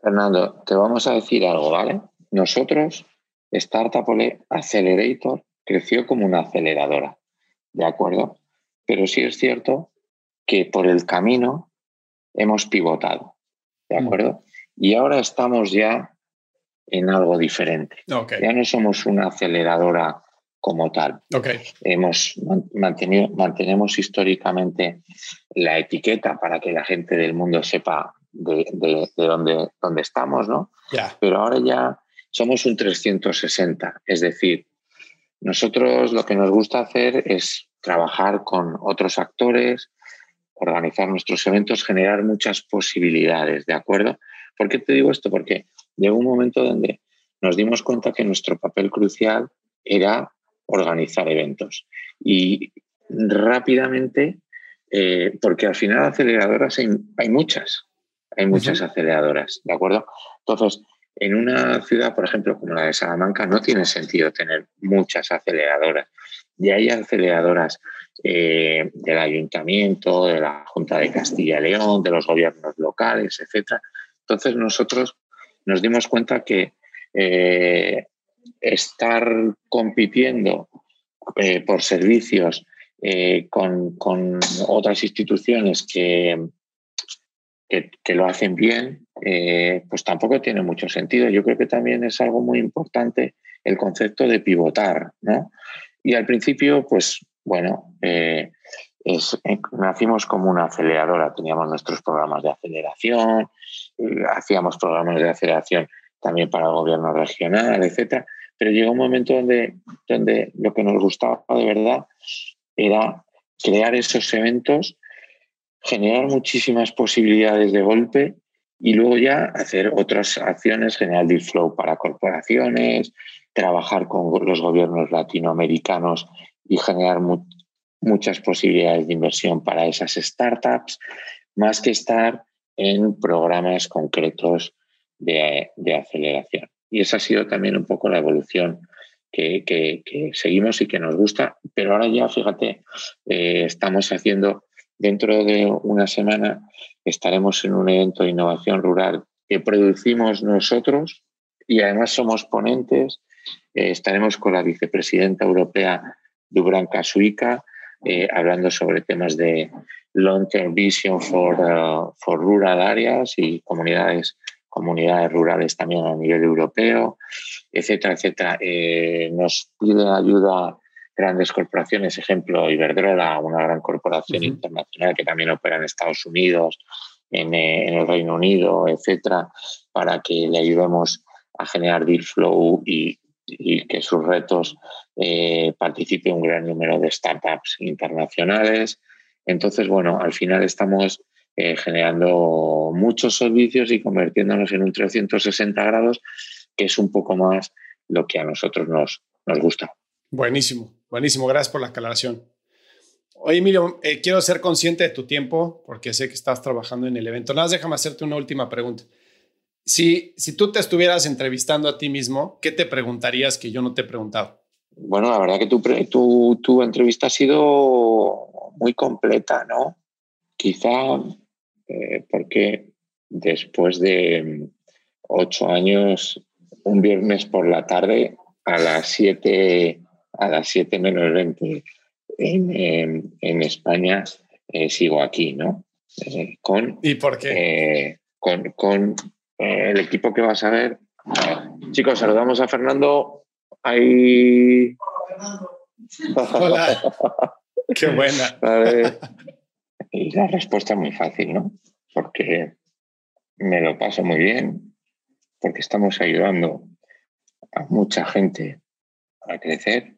Fernando, te vamos a decir algo, ¿vale? Nosotros, Startup Accelerator, creció como una aceleradora, ¿de acuerdo? Pero sí es cierto que por el camino hemos pivotado, ¿de mm. acuerdo? Y ahora estamos ya en algo diferente. Ya no somos una aceleradora como tal. Hemos mantenido, mantenemos históricamente la etiqueta para que la gente del mundo sepa de, dónde, dónde, estamos, ¿no? Pero ahora ya somos un 360, es decir, nosotros lo que nos gusta hacer es trabajar con otros actores, organizar nuestros eventos, generar muchas posibilidades, ¿de acuerdo? ¿Por qué te digo esto? Porque llegó un momento donde nos dimos cuenta que nuestro papel crucial era organizar eventos. Y rápidamente, eh, porque al final aceleradoras hay, muchas, hay muchas aceleradoras, ¿de acuerdo? Entonces, en una ciudad, por ejemplo, como la de Salamanca, no tiene sentido tener muchas aceleradoras. Y hay aceleradoras eh, del ayuntamiento, de la Junta de Castilla y León, de los gobiernos locales, etc. Entonces nosotros nos dimos cuenta que eh, estar compitiendo eh, por servicios con, con, otras instituciones que, que, lo hacen bien, pues tampoco tiene mucho sentido. Yo creo que también es algo muy importante el concepto de pivotar, ¿no? Y al principio, pues bueno, eh, eh, nacimos como una aceleradora, teníamos nuestros programas de aceleración, hacíamos programas de aceleración también para el gobierno regional, etcétera. Pero llegó un momento donde, donde lo que nos gustaba de verdad era crear esos eventos generar muchísimas posibilidades de golpe y luego ya hacer otras acciones, generar deal flow para corporaciones, trabajar con los gobiernos latinoamericanos y generar muchas posibilidades de inversión para esas startups, más que estar en programas concretos de, aceleración. Y esa ha sido también un poco la evolución que, seguimos y que nos gusta, pero ahora ya, fíjate, eh, estamos haciendo Dentro de una semana estaremos en un evento de innovación rural que producimos nosotros y además somos ponentes. Eh, estaremos con la vicepresidenta europea Dubranka Suica eh, hablando sobre temas de long-term vision for, uh, for rural areas y comunidades comunidades rurales también a nivel europeo, etcétera, etcétera. Eh, nos pide ayuda grandes corporaciones, ejemplo Iberdrola, una gran corporación internacional que también opera en Estados Unidos, en, el Reino Unido, etcétera, para que le ayudemos a generar deal flow y, que sus retos eh, participe un gran número de startups internacionales. Entonces, bueno, al final estamos eh, generando muchos servicios y convirtiéndonos en un 360 grados, que es un poco más lo que a nosotros nos, nos gusta. Buenísimo. Buenísimo, gracias por la aclaración. Oye, Emilio, eh, quiero ser consciente de tu tiempo porque sé que estás trabajando en el evento. Nada más déjame hacerte una última pregunta. Si, si tú te estuvieras entrevistando a ti mismo, ¿qué te preguntarías que yo no te he preguntado? Bueno, la verdad que tu, tu, tu entrevista ha sido muy completa, ¿no? Quizá eh, porque después de ocho años, un viernes por la tarde a las siete a las 7 menos 20 en, en, España, eh, sigo aquí, ¿no? Eh, con, ¿Y por qué? Eh, con, con el equipo que vas a ver. Chicos, saludamos a Fernando. Ahí. Hola. Qué buena. Y la respuesta es muy fácil, ¿no? Porque me lo paso muy bien, porque estamos ayudando a mucha gente a crecer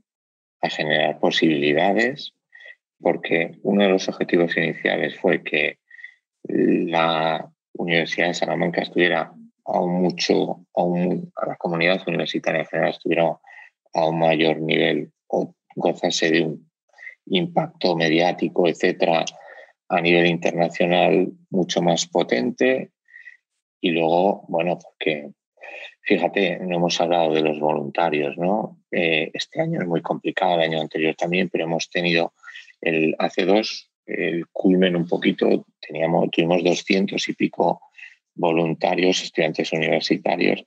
a generar posibilidades, porque uno de los objetivos iniciales fue que la Universidad de Salamanca estuviera aún mucho, aún, a la comunidad universitaria en general estuviera a un mayor nivel o gozase de un impacto mediático, etcétera, a nivel internacional mucho más potente. Y luego, bueno, porque fíjate, no hemos hablado de los voluntarios, ¿no? Eh, este año es muy complicado, el año anterior también, pero hemos tenido el hace dos, el culmen un poquito, teníamos, tuvimos 200 y pico voluntarios, estudiantes universitarios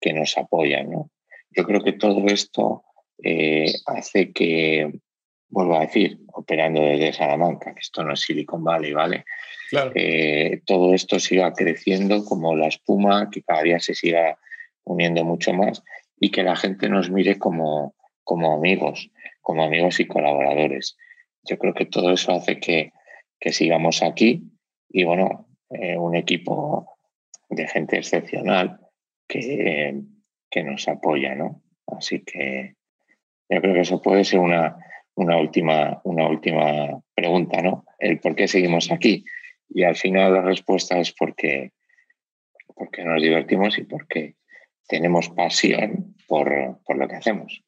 que nos apoyan, ¿no? Yo creo que todo esto eh, hace que, vuelvo a decir, operando desde Salamanca, que esto no es Silicon Valley, ¿vale? Eh, todo esto siga creciendo como la espuma, que cada día se siga uniendo mucho más y que la gente nos mire como, como amigos, como amigos y colaboradores. Yo creo que todo eso hace que, que sigamos aquí y bueno, eh, un equipo de gente excepcional que, que nos apoya, ¿no? Así que yo creo que eso puede ser una, una, última, una última pregunta, ¿no? El por qué seguimos aquí. Y al final la respuesta es porque, porque nos divertimos y porque tenemos pasión por, por lo que hacemos.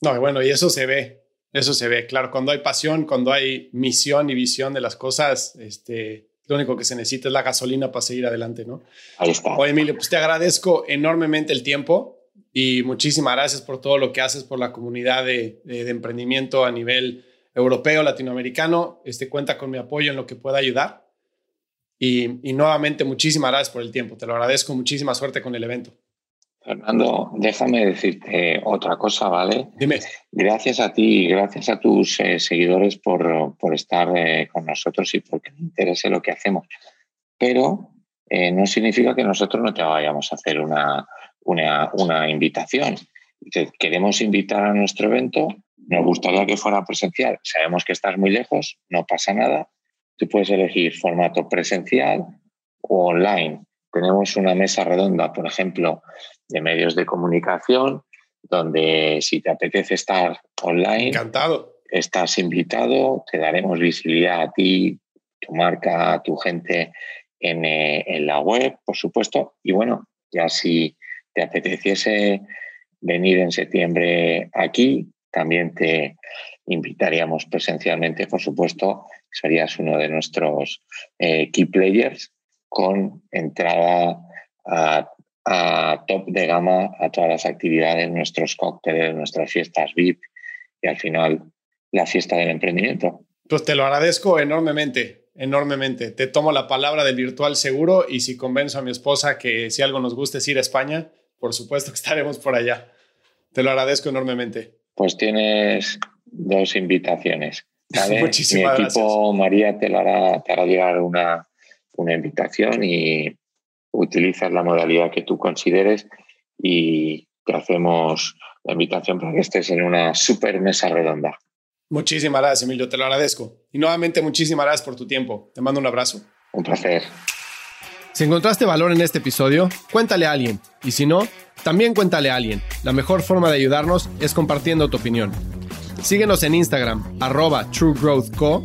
No, bueno, y eso se ve, eso se ve, claro, cuando hay pasión, cuando hay misión y visión de las cosas, este, lo único que se necesita es la gasolina para seguir adelante, ¿no? Ahí está. Oye, Emilio, pues te agradezco enormemente el tiempo y muchísimas gracias por todo lo que haces por la comunidad de, de, emprendimiento a nivel europeo, latinoamericano. Este cuenta con mi apoyo en lo que pueda ayudar. Y, y nuevamente, muchísimas gracias por el tiempo. Te lo agradezco. Muchísima suerte con el evento. Fernando, déjame decirte otra cosa, ¿vale? Dime. Gracias a ti y gracias a tus eh, seguidores por, por estar eh, con nosotros y porque te interese lo que hacemos. Pero eh, no significa que nosotros no te vayamos a hacer una, una, una invitación. Te queremos invitar a nuestro evento, nos gustaría que fuera presencial. Sabemos que estás muy lejos, no pasa nada. Tú puedes elegir formato presencial o online. Tenemos una mesa redonda, por ejemplo, de medios de comunicación, donde si te apetece estar online, encantado. Estás invitado, te daremos visibilidad a ti, tu marca, a tu gente en, eh, en la web, por supuesto. Y bueno, ya si te apeteciese venir en septiembre aquí, también te invitaríamos presencialmente, por supuesto, serías uno de nuestros eh, key players con entrada a, a, top de gama a todas las actividades, nuestros cócteles, nuestras fiestas VIP y al final la fiesta del emprendimiento. Pues te lo agradezco enormemente, enormemente. Te tomo la palabra del virtual seguro y si convenzo a mi esposa que si algo nos gusta es ir a España, por supuesto que estaremos por allá. Te lo agradezco enormemente. Pues tienes dos invitaciones. Muchísimas Mi equipo, María, te, hará, te hará llegar una, una invitación y utilizas la modalidad que tú consideres y te hacemos la invitación para que estés en una super mesa redonda. Muchísimas gracias, Emilio, te lo agradezco. Y nuevamente, muchísimas gracias por tu tiempo. Te mando un abrazo. Un placer. Si encontraste valor en este episodio, cuéntale a alguien. Y si no, también cuéntale a alguien. La mejor forma de ayudarnos es compartiendo tu opinión. Síguenos en Instagram, arroba truegrowthco,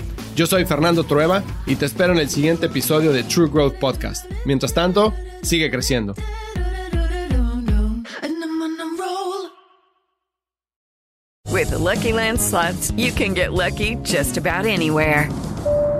Yo soy Fernando Trueba y te espero en el siguiente episodio de True Growth Podcast. Mientras tanto, sigue creciendo. With the Lucky Land you can get lucky just about anywhere.